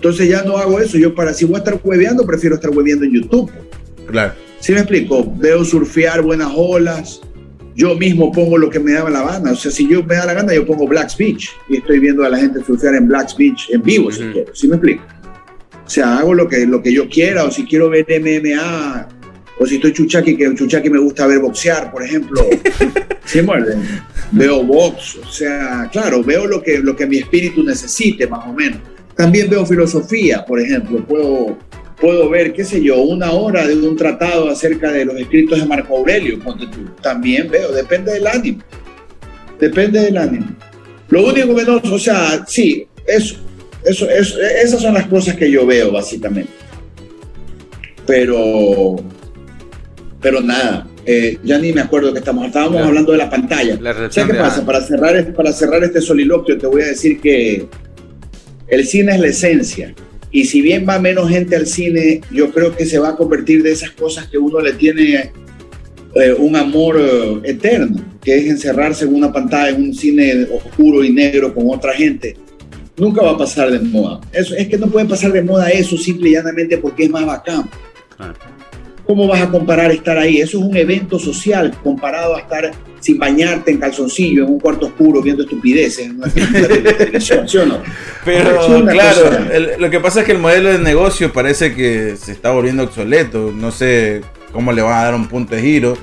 Entonces ya no hago eso. Yo para si voy a estar hueveando, prefiero estar hueveando en YouTube. Claro. ¿Sí me explico? Veo surfear buenas olas. Yo mismo pongo lo que me da la gana. O sea, si yo me da la gana, yo pongo Black's Beach. Y estoy viendo a la gente surfear en Black's Beach en vivo, si Ujú. quiero. ¿Sí me explico? O sea, hago lo que, lo que yo quiera. O si quiero ver MMA. O si estoy chuchaqui, que chuchaqui me gusta ver boxear, por ejemplo. ¿Sí muerden? Veo box. O sea, claro, veo lo que, lo que mi espíritu necesite, más o menos. También veo filosofía, por ejemplo. Puedo, puedo ver, qué sé yo, una hora de un tratado acerca de los escritos de Marco Aurelio. También veo, depende del ánimo. Depende del ánimo. Lo único que no, o sea, sí, eso, eso, eso, esas son las cosas que yo veo, básicamente. Pero, pero nada, eh, ya ni me acuerdo que estamos, estábamos Claro. hablando de la pantalla. La ¿Sabes qué pasa? Para cerrar, para cerrar este soliloquio, te voy a decir que el cine es la esencia. Y si bien va menos gente al cine, yo creo que se va a convertir de esas cosas que uno le tiene eh, un amor eh, eterno, que es encerrarse en una pantalla, en un cine oscuro y negro con otra gente. Nunca va a pasar de moda. Eso, es que no puede pasar de moda eso simple y llanamente porque es más bacán. Claro. ¿Cómo vas a comparar estar ahí? Eso es un evento social comparado a estar sin bañarte en calzoncillo en un cuarto oscuro viendo estupideces en una película de televisión, ¿sí o no? Pero una claro, el- lo que pasa es que el modelo de negocio parece que se está volviendo obsoleto. No sé cómo le van a dar un punto de giro.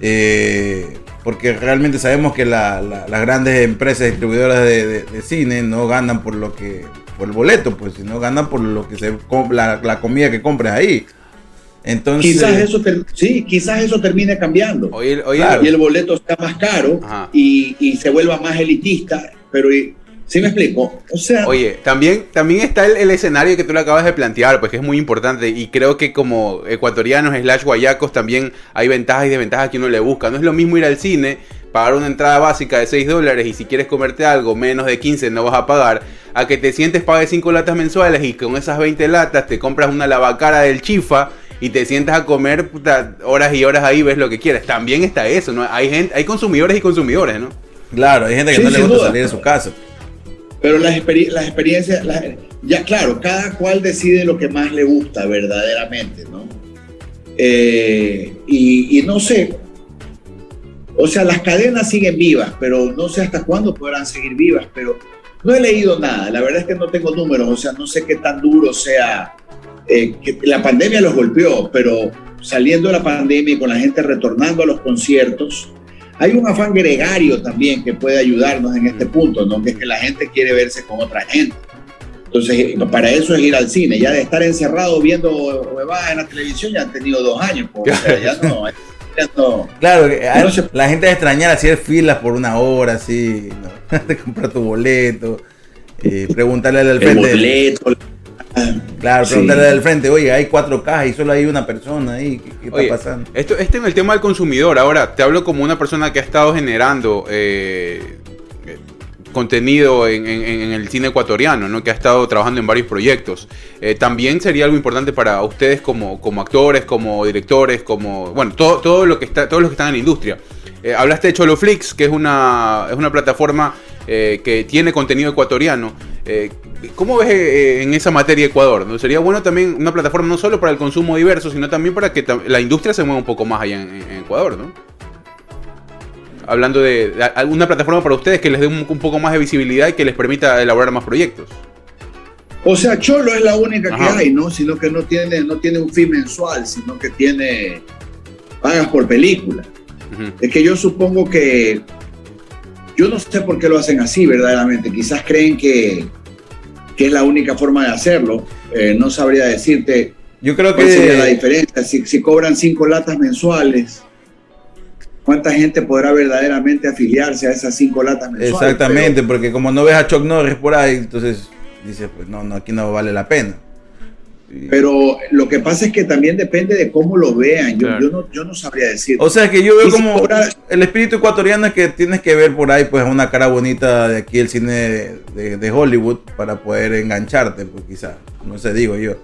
eh, porque realmente sabemos que la- la- las grandes empresas distribuidoras de, de- de cine no ganan por lo que por el boleto, pues, sino ganan por lo que se la, la comida que compres ahí. Entonces, Quizás eso, sí, quizás eso termine cambiando. Oye, Claro. Y el boleto está más caro y, y se vuelva más elitista, pero ¿sí me explico? O sea, Oye, también, también está el, el escenario que tú le acabas de plantear, pues que es muy importante y creo que como ecuatorianos slash guayacos también hay ventajas y desventajas que uno le busca. No es lo mismo ir al cine, pagar una entrada básica de 6 dólares y si quieres comerte algo menos de 15 no vas a pagar, a que te sientes, pagues 5 latas mensuales y con esas 20 latas te compras una lavacara del chifa y te sientas a comer puta, horas y horas ahí, ves lo que quieras. También está eso, ¿no? Hay gente, hay consumidores y consumidores, ¿no? Claro, hay gente que Sí, no le gusta duda. salir de su casa. Pero las, experi- las experiencias, las- ya claro, cada cual decide lo que más le gusta verdaderamente, ¿no? Eh, y, y no sé, o sea, las cadenas siguen vivas, pero no sé hasta cuándo podrán seguir vivas, pero no he leído nada, la verdad es que no tengo números, o sea, no sé qué tan duro sea, eh, la pandemia los golpeó, pero saliendo de la pandemia y con la gente retornando a los conciertos, hay un afán gregario también que puede ayudarnos en este punto, ¿no? Que es que la gente quiere verse con otra gente. Entonces, para eso es ir al cine. Ya de estar encerrado viendo huevadas en la televisión, ya han tenido dos años. pues, ya no, no- Claro, que a- No se- la gente es extrañar hacer filas por una hora, así, ¿no? de comprar tu boleto, eh, preguntarle al el frente. boleto. Claro, Sí. preguntarle al frente, oye, hay cuatro cajas y solo hay una persona ahí, ¿qué, qué está Oye, pasando? Esto, este en el tema del consumidor. Ahora, te hablo como una persona que ha estado generando eh, contenido en, el cine ecuatoriano, ¿no? que ha estado trabajando en varios proyectos. Eh, también sería algo importante para ustedes como, como actores, como directores, como. Bueno, todo, todo lo que está, todos los que están en la industria. Eh, hablaste de Choloflix, que es una, es una plataforma eh, que tiene contenido ecuatoriano. Eh, ¿Cómo ves en esa materia Ecuador? ¿no? Sería bueno también una plataforma no solo para el consumo diverso, sino también para que la industria se mueva un poco más allá en Ecuador, ¿no? Hablando de, de alguna plataforma para ustedes que les dé un, un poco más de visibilidad y que les permita elaborar más proyectos. O sea, Cholo es la única Ajá. que hay, ¿no? Sino que no tiene, no tiene un fin mensual, sino que tiene pagas por película. Es que yo supongo que yo no sé por qué lo hacen así verdaderamente. Quizás creen que, que es la única forma de hacerlo. Eh, no sabría decirte Yo creo cuál sería la que diferencia. Si, si cobran cinco latas mensuales, ¿cuánta gente podrá verdaderamente afiliarse a esas cinco latas mensuales? exactamente, porque como no ves a Chuck Norris por ahí, entonces dices, pues no, no, aquí no vale la pena. Y- Pero, lo que pasa es que también depende de cómo lo vean. Yo, Claro. yo, no, yo no sabría decir. O sea que yo veo Y si como el espíritu ecuatoriano es que tienes que ver por ahí pues una cara bonita de aquí el cine de, de- de Hollywood para poder engancharte, pues quizás, no sé, digo yo.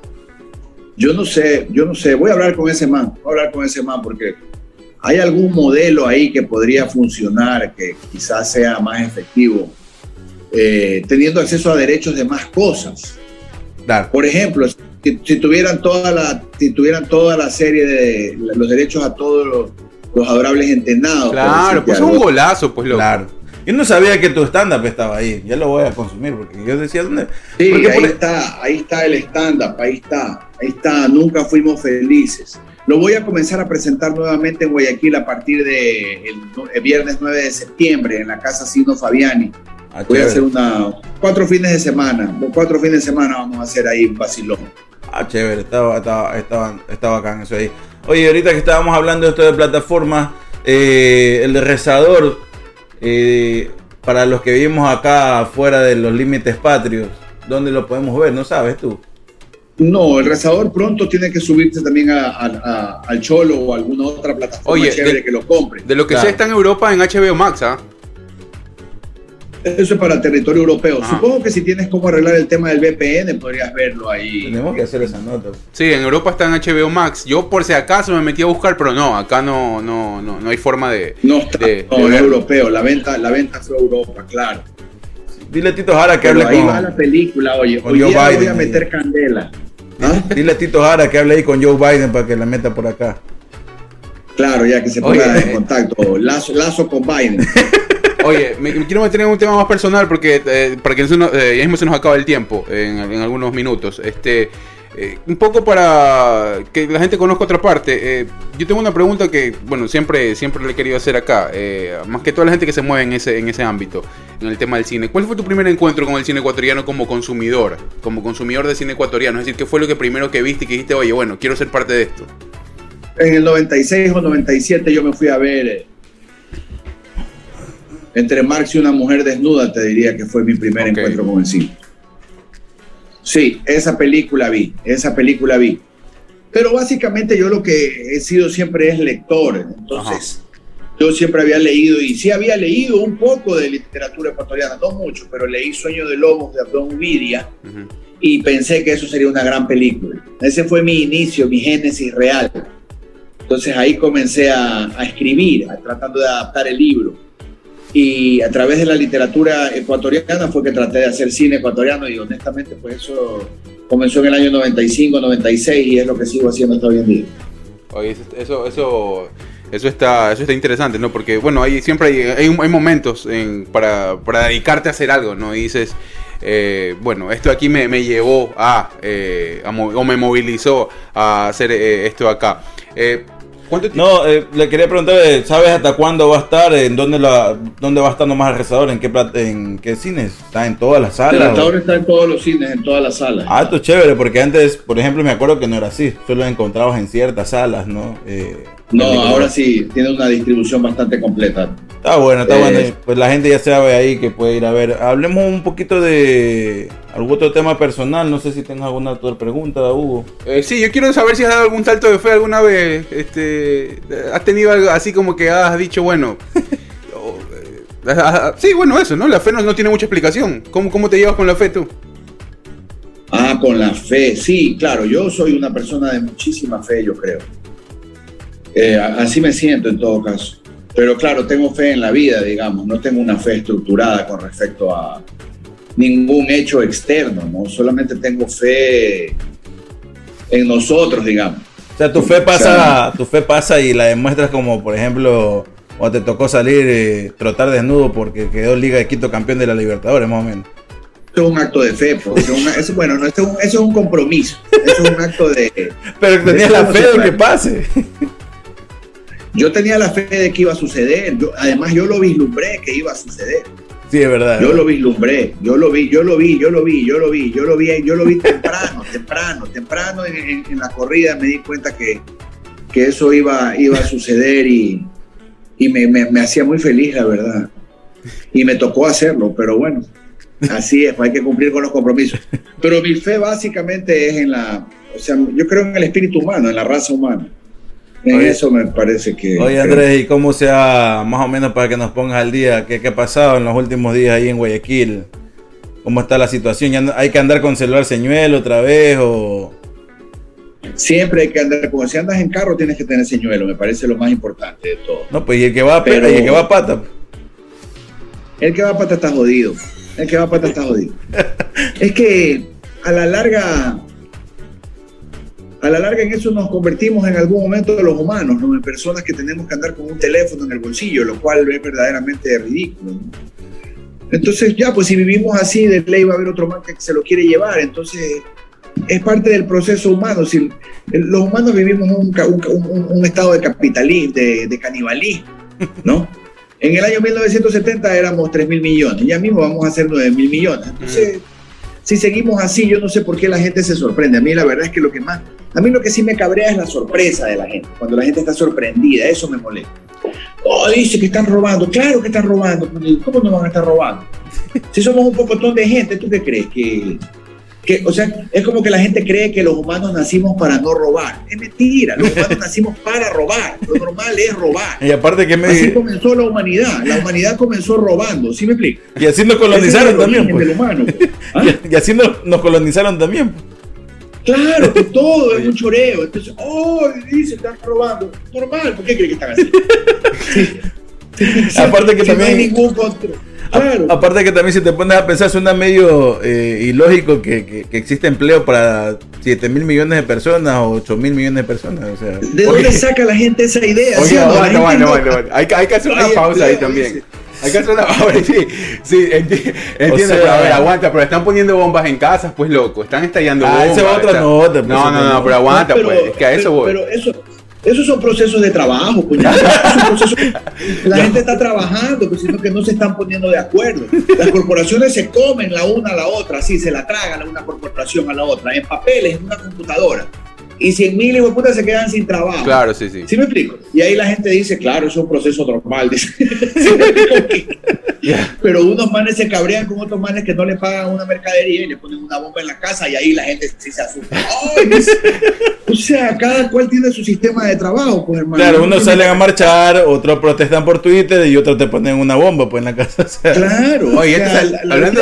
Yo no sé, yo no sé. Voy a hablar con ese man. Voy a hablar con ese man porque hay algún modelo ahí que podría funcionar, que quizás sea más efectivo, eh, teniendo acceso a derechos de más cosas. Claro. Por ejemplo, si, si tuvieran toda la, si tuvieran toda la serie de los derechos a todos los, los adorables entrenados. Claro, pues es algo. un golazo, pues loco. Claro. Yo no sabía que tu stand-up estaba ahí. Ya lo voy a consumir porque yo decía, ¿dónde? Sí, Porque ahí por- está, ahí está el stand-up, ahí está, ahí está, nunca fuimos felices. Lo voy a comenzar a presentar nuevamente en Guayaquil a partir de el, el viernes 9 de septiembre en la Casa Sino Fabiani. Ah, Voy a hacer una cuatro fines de semana, cuatro fines de semana vamos a hacer ahí un vacilón. Ah, chévere, estaba, estaba, estaba, estaba bacán eso ahí. Oye, ahorita que estábamos hablando de esto de plataformas, eh, el rezador, eh, para los que vivimos acá fuera de los límites patrios, ¿dónde lo podemos ver? ¿No sabes tú? No, el rezador pronto tiene que subirse también a- a- a- al Cholo o a alguna otra plataforma Oye, chévere de- que lo compre. De lo que Claro. sé está en Europa en HBO Max, ¿ah? Eso es para territorio europeo. Ajá. Supongo que si tienes cómo arreglar el tema del VPN podrías verlo ahí. Tenemos que hacer esa nota. Sí, en Europa está en HBO Max. Yo por si acaso me metí a buscar, pero no, acá no, no, no, no hay forma de... No está, de- no, de es europeo. La venta, la venta fue Europa, claro. Dile a Tito Jara que Pero hable ahí va la con. película, oye. con Hoy Joe día voy Biden a ahí. meter candela. ¿Ah? Dile a Tito Jara que hable ahí con Joe Biden para que la meta por acá. Claro, ya que se Oye, ponga eh. en contacto. Lazo, lazo con Biden. Oye, me, me quiero meter en un tema más personal porque eh, para que no se nos- eh, ya mismo se nos acaba el tiempo en, en algunos minutos. Este, eh, un poco para que la gente conozca otra parte. eh, yo tengo una pregunta que, bueno, siempre, siempre le he querido hacer acá. eh, más que toda la gente que se mueve en ese, en ese ámbito, en el tema del cine. ¿Cuál fue tu primer encuentro con el cine ecuatoriano como consumidor? Como consumidor de cine ecuatoriano. Es decir, ¿qué fue lo que primero que viste y que dijiste, oye, bueno, quiero ser parte de esto? En el 96 o 97 yo me fui a ver Entre Marx y una mujer desnuda, te diría que fue mi primer encuentro con el cine. Sí, esa película vi, esa película vi. Pero básicamente yo lo que he sido siempre es lector. Entonces, yo siempre había leído, y sí había leído un poco de literatura ecuatoriana, no mucho, pero leí Sueño de Lobos de Abdón Vidia y pensé que eso sería una gran película. Ese fue mi inicio, mi génesis real. Entonces ahí comencé a, a escribir, a- tratando de adaptar el libro. Y a través de la literatura ecuatoriana fue que traté de hacer cine ecuatoriano y honestamente pues eso comenzó en el año 95, 96 y es lo que sigo haciendo hasta hoy en día. Oye, eso, eso, eso, está, eso está interesante, ¿no? Porque, bueno, hay, siempre hay, hay, momentos en- para, para dedicarte a hacer algo, ¿no? Y dices, eh, bueno, esto aquí me, me llevó a, eh, a o me movilizó a hacer eh, esto acá. ¿Cuánto tiempo? No, eh, le quería preguntar, eh, ¿sabes hasta cuándo va a estar? ¿En dónde, la, dónde va a estar nomás el rezador? ¿En qué, en qué cines? ¿Está en todas las salas? o- ahora está en todos los cines, en todas las salas. Ah, esto es chévere, porque antes, por ejemplo, me acuerdo que no era así. Solo encontrabas en ciertas salas, ¿no? Eh, no, ahora sí, tiene una distribución bastante completa. Está bueno, está Eh, bueno. y Pues la gente ya sabe ahí que puede ir a ver. Hablemos un poquito de algún otro tema personal. No sé si tengas alguna otra pregunta, Hugo. Eh, sí, yo quiero saber si has dado algún salto de fe alguna vez. Este, ¿Has tenido algo así como que has dicho, bueno... o, eh, sí, bueno, eso, ¿no? La fe no, no tiene mucha explicación. ¿Cómo, ¿Cómo te llevas con la fe tú? Ah, con la fe, sí, claro, yo soy una persona de muchísima fe, yo creo. Eh, así me siento en todo caso. Pero claro, tengo fe en la vida, digamos, no tengo una fe estructurada con respecto a ningún hecho externo, ¿no? Solamente tengo fe en nosotros, digamos. O sea, tu fe pasa, tu fe pasa y la demuestras como, por ejemplo, cuando te tocó salir eh, trotar desnudo porque quedó Liga de Quito campeón de la Libertadores, más o menos. Eso es un acto de fe, pues, una- eso- bueno, no, eso, es un- eso es un compromiso, eso es un acto de... Pero tenías la fe de que pase. Yo tenía la fe de que iba a suceder, yo- además yo lo vislumbré que iba a suceder. Sí, es verdad. Yo lo vislumbré, yo lo vi, yo lo vi, yo lo vi, yo lo vi, yo lo vi, yo lo vi temprano, temprano, temprano en, en- en la corrida me di cuenta que, que eso iba, iba a suceder y, y me, me- me hacía muy feliz, la verdad. Y me tocó hacerlo, pero bueno, así es, hay que cumplir con los compromisos. Pero mi fe básicamente es en la, o sea, yo creo en el espíritu humano, en la raza humana. En Oye. eso me parece que... Oye Andrés, ¿y cómo sea más o menos para que nos pongas al día? ¿Qué, qué ha pasado en los últimos días ahí en Guayaquil? ¿Cómo está la situación? ¿Ya no- ¿Hay que andar con celular señuelo otra vez o...? Siempre hay que andar, como si andas en carro tienes que tener señuelo, me parece lo más importante de todo. No, pues y el que va a Pero- y el que va a pata. El que va a pata está jodido. El que va a pata está jodido. Es que a la larga, a la larga en eso nos convertimos en algún momento de los humanos, ¿no? En personas que tenemos que andar con un teléfono en el bolsillo, lo cual es verdaderamente ridículo. ¿no? Entonces ya, pues si vivimos así, de ley va a haber otro man que se lo quiere llevar. Entonces es parte del proceso humano. Si los humanos vivimos un, un, un- estado de capitalismo, de, de canibalismo, ¿no? En el año 1970 éramos 3 mil millones, ya mismo vamos a ser 9 mil millones. Entonces, si seguimos así, yo no sé por qué la gente se sorprende. A mí la verdad es que lo que más, a mí lo que sí me cabrea es la sorpresa de la gente, cuando la gente está sorprendida, eso me molesta. Oh, dice que están robando, claro que están robando, ¿cómo no van a estar robando? Si somos un pocotón de gente, ¿tú qué crees? Que, que, o sea, es como que la gente cree que los humanos nacimos para no robar. Es mentira, los humanos nacimos para robar. Lo normal es robar. Y aparte que Así me... comenzó la humanidad. La humanidad comenzó robando, ¿sí me explico? Y así nos colonizaron también. pues. humano. pues. ¿Ah? Y, así nos, nos colonizaron también. pues. Claro, que todo es un choreo. Entonces, oh, dice, están robando. Normal, ¿por qué creen que están así? Sí. Sí, Aparte que si no también- hay ningún control. A- aparte que también si te pones a pensar suena medio eh, ilógico que, que- que existe empleo para 7 mil millones de personas o 8 mil millones de personas. O sea, ¿De dónde saca la gente esa idea? ¿Sí Oye, o no? No- aguanta. Hay, que- hay que hacer una Hay pausa ahí también. dice. Hay que hacer una pausa. Sí, sí, enti- entiendo, sea- pero a ver, aguanta, pero están poniendo bombas en casas, pues loco, están estallando Ah, bombas. esa es otra nota, pues, No, no, no, no. pero aguanta, No, pero- pues, es que a eso pero- voy. Pero eso, esos son procesos de trabajo, procesos- la gente está trabajando, pues, sino que no se están poniendo de acuerdo. Las corporaciones se comen la una a la otra, así se la tragan la una corporación a la otra, en papeles, en una computadora. Y 100 mil hijos de puta se quedan sin trabajo. Claro, sí, sí. ¿Sí me explico? Y ahí la gente dice, claro, eso es un proceso normal. dice. ¿Sí explico? Pero unos manes se cabrean con otros manes que no le pagan una mercadería y le ponen una bomba en la casa y ahí la gente sí se asusta. O sea, cada cual tiene su sistema de trabajo, pues hermano. Claro, unos salen a marchar, otros protestan por Twitter y otros te ponen una bomba pues en la casa. o sea. Claro, Oye, o sea, la- la hablando-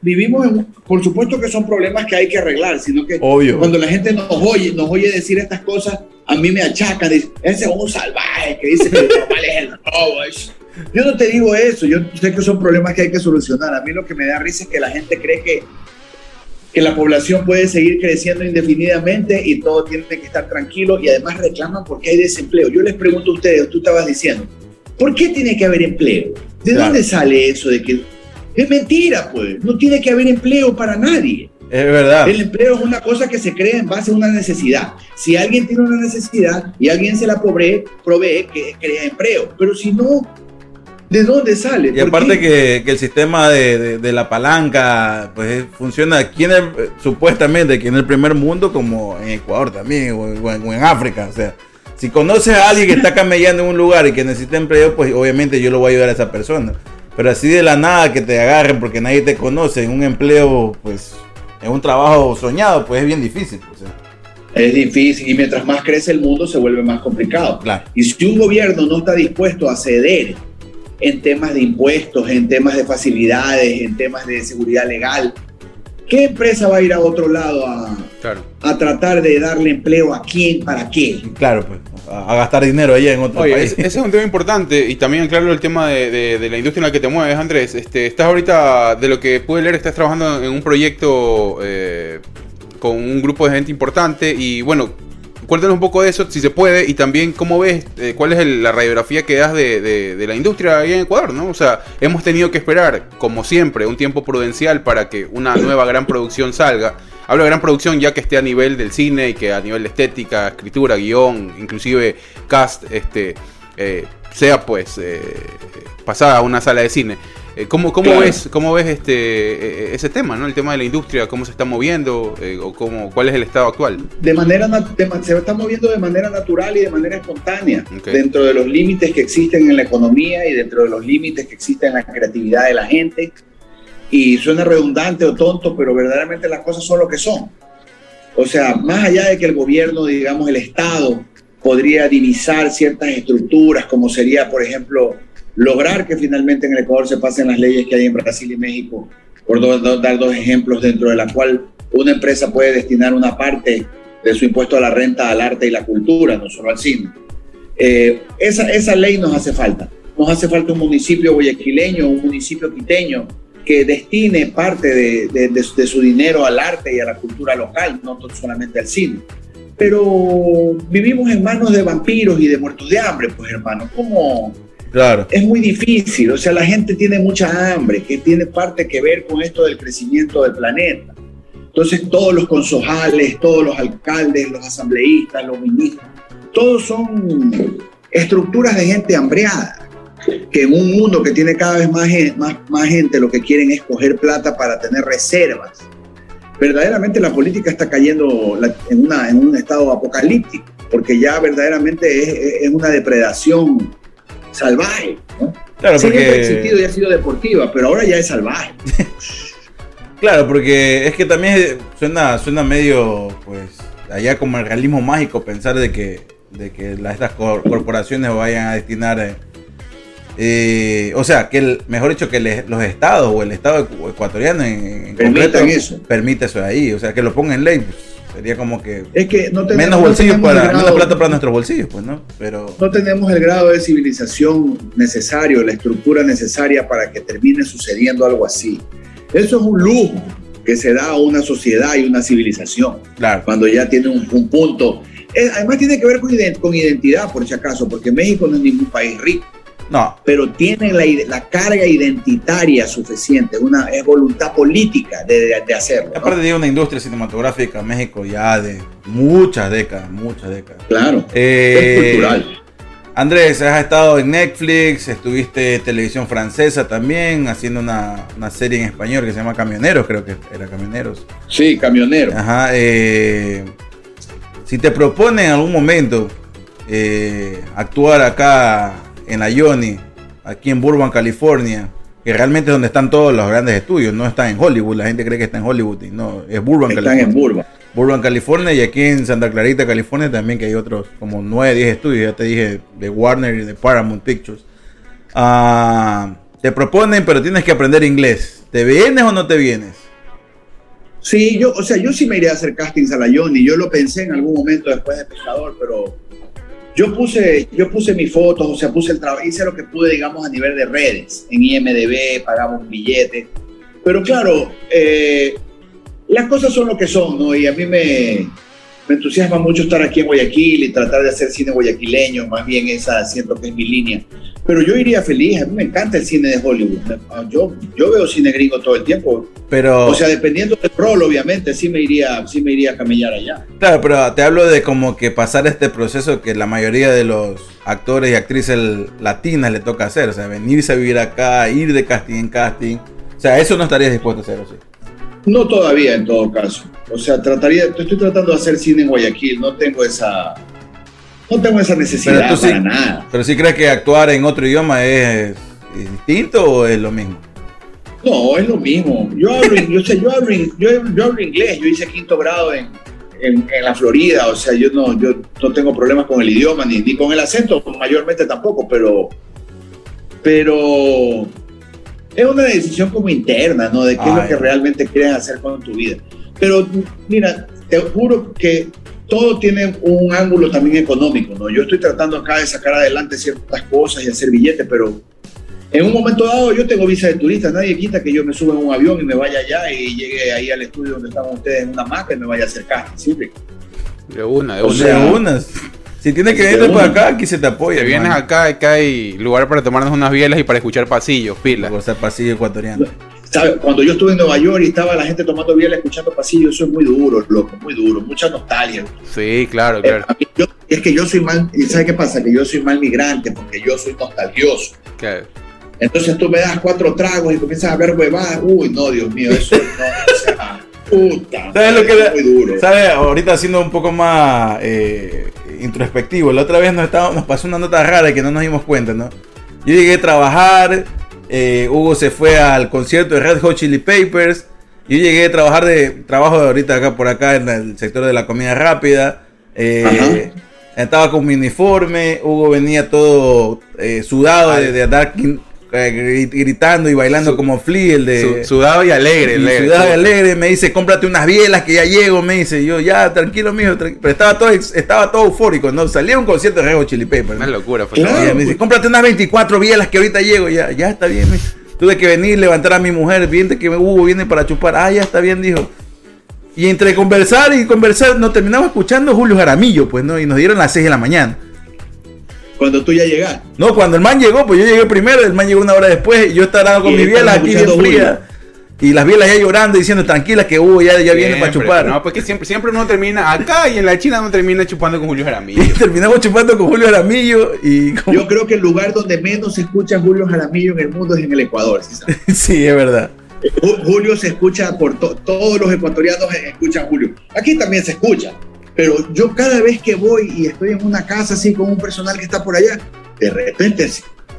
vivimos en, por supuesto que son problemas que hay que arreglar, sino que Obvio. cuando la gente nos oye, nos oye decir estas cosas, a mí me achacan, dice, ese es un salvaje que dice que lo normal es el robo. es". Yo no te digo eso, yo sé que son problemas que hay que solucionar. A mí lo que me da risa es que la gente cree que, que la población puede seguir creciendo indefinidamente y todo tiene que estar tranquilo y además reclaman porque hay desempleo. Yo les pregunto a ustedes, tú estabas diciendo, ¿por qué tiene que haber empleo? ¿De Claro. dónde sale eso de que es mentira, pues? No tiene que haber empleo para nadie. Es verdad. El empleo es una cosa que se crea en base a una necesidad. Si alguien tiene una necesidad y alguien se la provee, provee que crea empleo. Pero si no, ¿de dónde sale? Y ¿Por aparte que, que el sistema de, de- de la palanca pues funciona aquí en el, eh, supuestamente aquí en el primer mundo como en Ecuador también o en, o en- o en África. O sea, si conoces a alguien que está camellando en un lugar y que necesita empleo, pues obviamente yo lo voy a ayudar a esa persona. Pero así de la nada que te agarren porque nadie te conoce en un empleo, pues en un trabajo soñado, pues es bien difícil. pues, o sea, Es difícil y mientras más crece el mundo se vuelve más complicado. claro. Y si un gobierno no está dispuesto a ceder en temas de impuestos, en temas de facilidades, en temas de seguridad legal, ¿qué empresa va a ir a otro lado a, Claro. a tratar de darle empleo a quién, para qué? Claro, pues a, a gastar dinero allá en otro Oye, país. ese ese es un tema importante y también claro el tema de, de- de la industria en la que te mueves, Andrés. Este, estás ahorita, de lo que pude leer, estás trabajando en un proyecto eh, con un grupo de gente importante y bueno, cuéntanos un poco de eso, si se puede, y también cómo ves, eh, cuál es el- la radiografía que das de, de- de la industria ahí en Ecuador, ¿no? O sea, hemos tenido que esperar, como siempre, un tiempo prudencial para que una nueva gran producción salga. Hablo de gran producción ya que esté a nivel del cine y que a nivel de estética, escritura, guion, inclusive cast, este, eh, sea pues eh, pasada a una sala de cine. Eh, ¿Cómo, cómo Claro. ves, cómo ves este, ese tema, ¿no? el tema de la industria, cómo se está moviendo eh, o cómo, cuál es el estado actual? de manera de se está moviendo de manera natural y de manera espontánea dentro de los límites que existen en la economía y dentro de los límites que existen en la creatividad de la gente y suena redundante o tonto pero verdaderamente las cosas son lo que son o sea más allá de que el gobierno digamos el estado podría divisar ciertas estructuras como sería por ejemplo lograr que finalmente en el Ecuador se pasen las leyes que hay en Brasil y México por do- dar dos ejemplos dentro de la cual una empresa puede destinar una parte de su impuesto a la renta al arte y la cultura, no solo al cine. Eh, esa, esa ley nos hace falta. Nos hace falta un municipio guayaquileño, un municipio quiteño que destine parte de, de- de- de su dinero al arte y a la cultura local, no solamente al cine. Pero vivimos en manos de vampiros y de muertos de hambre, pues hermano, ¿cómo, Claro. es muy difícil, o sea, la gente tiene mucha hambre, que tiene parte que ver con esto del crecimiento del planeta. Entonces, todos los concejales, todos los alcaldes, los asambleístas, los ministros, todos son estructuras de gente hambreada, que en un mundo que tiene cada vez más, más, más gente, lo que quieren es coger plata para tener reservas. Verdaderamente la política está cayendo en, una, en un estado apocalíptico, porque ya verdaderamente es, es- una depredación salvaje. ¿no? Claro, Siempre ha porque. existido y ha sido deportiva, pero ahora ya es salvaje. Claro, porque es que también suena, suena medio, pues, allá como el realismo mágico pensar de que, de que la- estas cor- corporaciones vayan a destinar, eh, o sea, que el, mejor dicho, que le- los estados o el estado ecu- ecuatoriano en, en Permitan concreto eso. permite eso ahí, o sea, que lo ponga en ley, pues, sería como que Es que no tenemos, menos no bolsillos para, menos plata para nuestros bolsillos, pues, ¿no? Pero, no tenemos el grado de civilización necesario, la estructura necesaria para que termine sucediendo algo así. Eso es un lujo que se da a una sociedad y una civilización claro, cuando ya tiene un, un punto. Además tiene que ver con, ident- con identidad, por si acaso, porque México no es ningún país rico, no, pero tiene la, la carga identitaria suficiente, una, es voluntad política de, de- hacerlo. ¿no? aparte de una industria cinematográfica en México ya de muchas décadas, muchas décadas. Claro, Eh, es cultural. Andrés, has estado en Netflix, estuviste en televisión francesa también, haciendo una, una serie en español que se llama Camioneros, creo que era Camioneros. Sí, camionero. Ajá, eh, si te proponen en algún momento eh, actuar acá en la Johnny, aquí en Burbank, California, que realmente es donde están todos los grandes estudios, no están en Hollywood, la gente cree que está en Hollywood, y no, es Burbank, Están California. en Burbank. Burbank, California, y aquí en Santa Clarita, California, también que hay otros como 9, 10 estudios, ya te dije, de Warner y de Paramount Pictures. Ah, te proponen, pero tienes que aprender inglés. ¿Te vienes o no te vienes? Sí, yo, o sea, yo sí me iría a hacer castings a la Johnny. Yo lo pensé en algún momento después de Pescador, pero yo puse, yo puse mis fotos, o sea, puse el trabajo, hice lo que pude, digamos, a nivel de redes. En IMDB pagamos un billete. Pero claro, eh, las cosas son lo que son, ¿no? Y a mí me, me entusiasma mucho estar aquí en Guayaquil y tratar de hacer cine guayaquileño, más bien esa siento que es mi línea. Pero yo iría feliz, a mí me encanta el cine de Hollywood. Yo, yo veo cine gringo todo el tiempo. Pero, O sea, dependiendo del rol, obviamente, sí me iría, sí me iría a camellar allá. claro, pero te hablo de como que pasar este proceso que la mayoría de los actores y actrices latinas le toca hacer. O sea, venirse a vivir acá, ir de casting en casting. O sea, eso no estarías dispuesto a hacer, ¿o sí? No todavía, en todo caso. O sea, trataría, estoy tratando de hacer cine en Guayaquil, no tengo esa, no tengo esa necesidad Pero tú sí- para nada. Pero si crees que actuar en otro idioma es, es distinto o es lo mismo. No, es lo mismo. Yo hablo, yo, sé, yo, hablo, yo, yo hablo inglés, yo hice quinto grado en, en, en la Florida, o sea, yo no, yo no tengo problemas con el idioma ni, ni con el acento, mayormente tampoco, pero, pero es una decisión como interna, ¿no? De qué es lo que realmente quieres hacer con tu vida. Pero mira, te juro que todo tiene un ángulo también económico, ¿no? Yo estoy tratando acá de sacar adelante ciertas cosas y hacer billetes, pero en un momento dado yo tengo visa de turista, nadie quita que yo me suba en un avión y me vaya allá y llegue ahí al estudio donde estaban ustedes en una maca y me vaya a hacer casting, ¿sí? De una, de O una. sea, de unas. Si tienes que venirte por acá, aquí se te apoya. Vienes acá, acá hay lugar para tomarnos unas bielas y para escuchar pasillos, pilas. Por ser pasillo ecuatoriano. ¿Sabe? Cuando yo estuve en Nueva York y estaba la gente tomando biela escuchando pasillos, eso es muy duro, loco, muy duro, mucha nostalgia. Sí, claro, Eh, claro. mí- yo- es que yo soy mal, y ¿sabe qué pasa? Que yo soy mal migrante porque yo soy nostalgioso. claro. Entonces tú me das cuatro tragos y comienzas a hablar huevadas. Uy, no, Dios mío, eso no, o sea, puta. ¿Sabes lo que es muy duro. ¿Sabes? Ahorita siendo un poco más eh, introspectivo. La otra vez nos, estaba- nos pasó una nota rara que no nos dimos cuenta, ¿no? Yo llegué a trabajar. Eh, Hugo se fue al concierto de Red Hot Chili Papers. Yo llegué a trabajar de trabajo de ahorita acá por acá en el sector de la comida rápida. eh, estaba con mi uniforme. Hugo venía todo eh, sudado de, de andar gritando y bailando Su- como Flea, el de. Su- sudado y alegre. Y alegre. Me dice, cómprate unas bielas que ya llego, me dice. Yo, ya, tranquilo, mijo. tranqui-". Pero estaba todo, estaba todo eufórico, ¿no? Salía un concierto de Rego Chili Peppers. Una locura. Fue Claro. Me dice, cómprate unas 24 bielas que ahorita llego. Ya, ya está bien. Tuve que venir, levantar a mi mujer, viente que Hugo viene para chupar. Ah, ya está bien, dijo. Y entre conversar y conversar, nos terminamos escuchando Julio Jaramillo, pues, ¿no? Y nos dieron las 6 de la mañana. Cuando tú ya llegas. No, cuando el man llegó, pues yo llegué primero, el man llegó una hora después, y yo estaba hablando con mis bielas aquí bien. Y las bielas ya llorando, diciendo tranquilas que Hugo ya, ya viene para chupar. No, pues que siempre, siempre uno termina acá y en la China uno termina chupando con Julio Jaramillo. Y terminamos chupando con Julio Aramillo y Yo creo que el lugar donde menos se escucha Julio Jaramillo en el mundo es en el Ecuador. ¿sí es verdad. Ju- Julio se escucha por to- todos los ecuatorianos escuchan Julio. Aquí también se escucha, pero yo cada vez que voy y estoy en una casa así con un personal que está por allá, de repente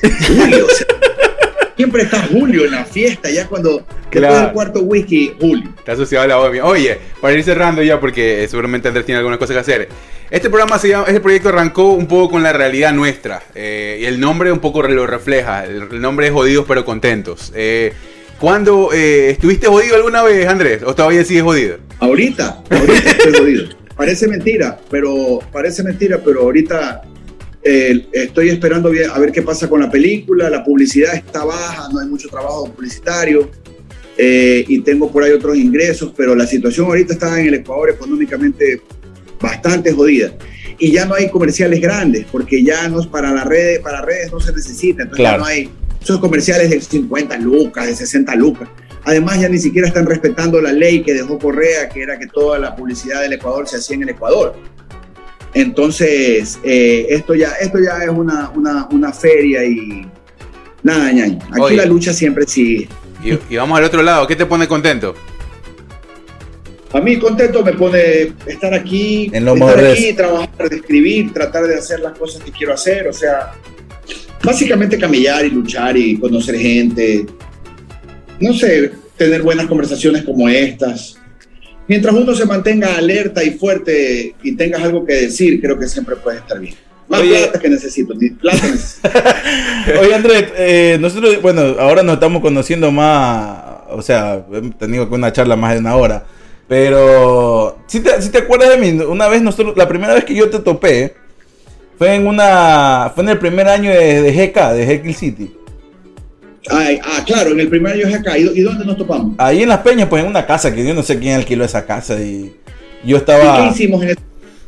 Julio, o sea, siempre está Julio en la fiesta, ya cuando después Claro. del cuarto whisky, Julio. Está asociado a la bohemia. Oye, para ir cerrando ya, porque eh, seguramente Andrés tiene algunas cosas que hacer. Este programa se llama, este proyecto arrancó un poco con la realidad nuestra. eh, y el nombre un poco lo refleja. El, el nombre es Jodidos pero Contentos. Eh, ¿Cuándo eh, estuviste jodido alguna vez, Andrés? ¿O todavía sigues jodido? Ahorita, ahorita estoy jodido. Parece mentira, pero parece mentira, pero ahorita eh, estoy esperando a ver qué pasa con la película. La publicidad está baja, no hay mucho trabajo publicitario eh, y tengo por ahí otros ingresos, pero la situación ahorita está en el Ecuador económicamente bastante jodida. Y ya no hay comerciales grandes, porque ya no para las redes, para redes no se necesita, entonces Claro. ya no hay esos comerciales de 50 lucas, de 60 lucas. Además, ya ni siquiera están respetando la ley que dejó Correa, que era que toda la publicidad del Ecuador se hacía en el Ecuador. Entonces, eh, esto, ya, esto ya es una, una, una feria y nada, ñaño. Aquí Oye. la lucha siempre sigue. Y, y vamos al otro lado. ¿Qué te pone contento? A mí contento me pone estar aquí, En estar aquí, trabajar, escribir, tratar de hacer las cosas que quiero hacer, o sea, básicamente camellar y luchar y conocer gente, no sé, tener buenas conversaciones como estas. Mientras uno se mantenga alerta y fuerte y tengas algo que decir, creo que siempre puedes estar bien. Más Oye. plata que necesito, ni plata necesito. Oye, Andrés, eh, nosotros, bueno, ahora nos estamos conociendo más, o sea, hemos tenido una charla más de una hora, pero si te, sí te acuerdas de mí, una vez nosotros, la primera vez que yo te topé, fue en una, fue en el primer año de, de GK, de Jekyll City. Ay, ah, claro, en el primer año es acá. ¿Y, y dónde nos topamos? Ahí en Las Peñas, pues en una casa, que yo no sé quién alquiló esa casa y yo ¿Y estaba... qué hicimos en ese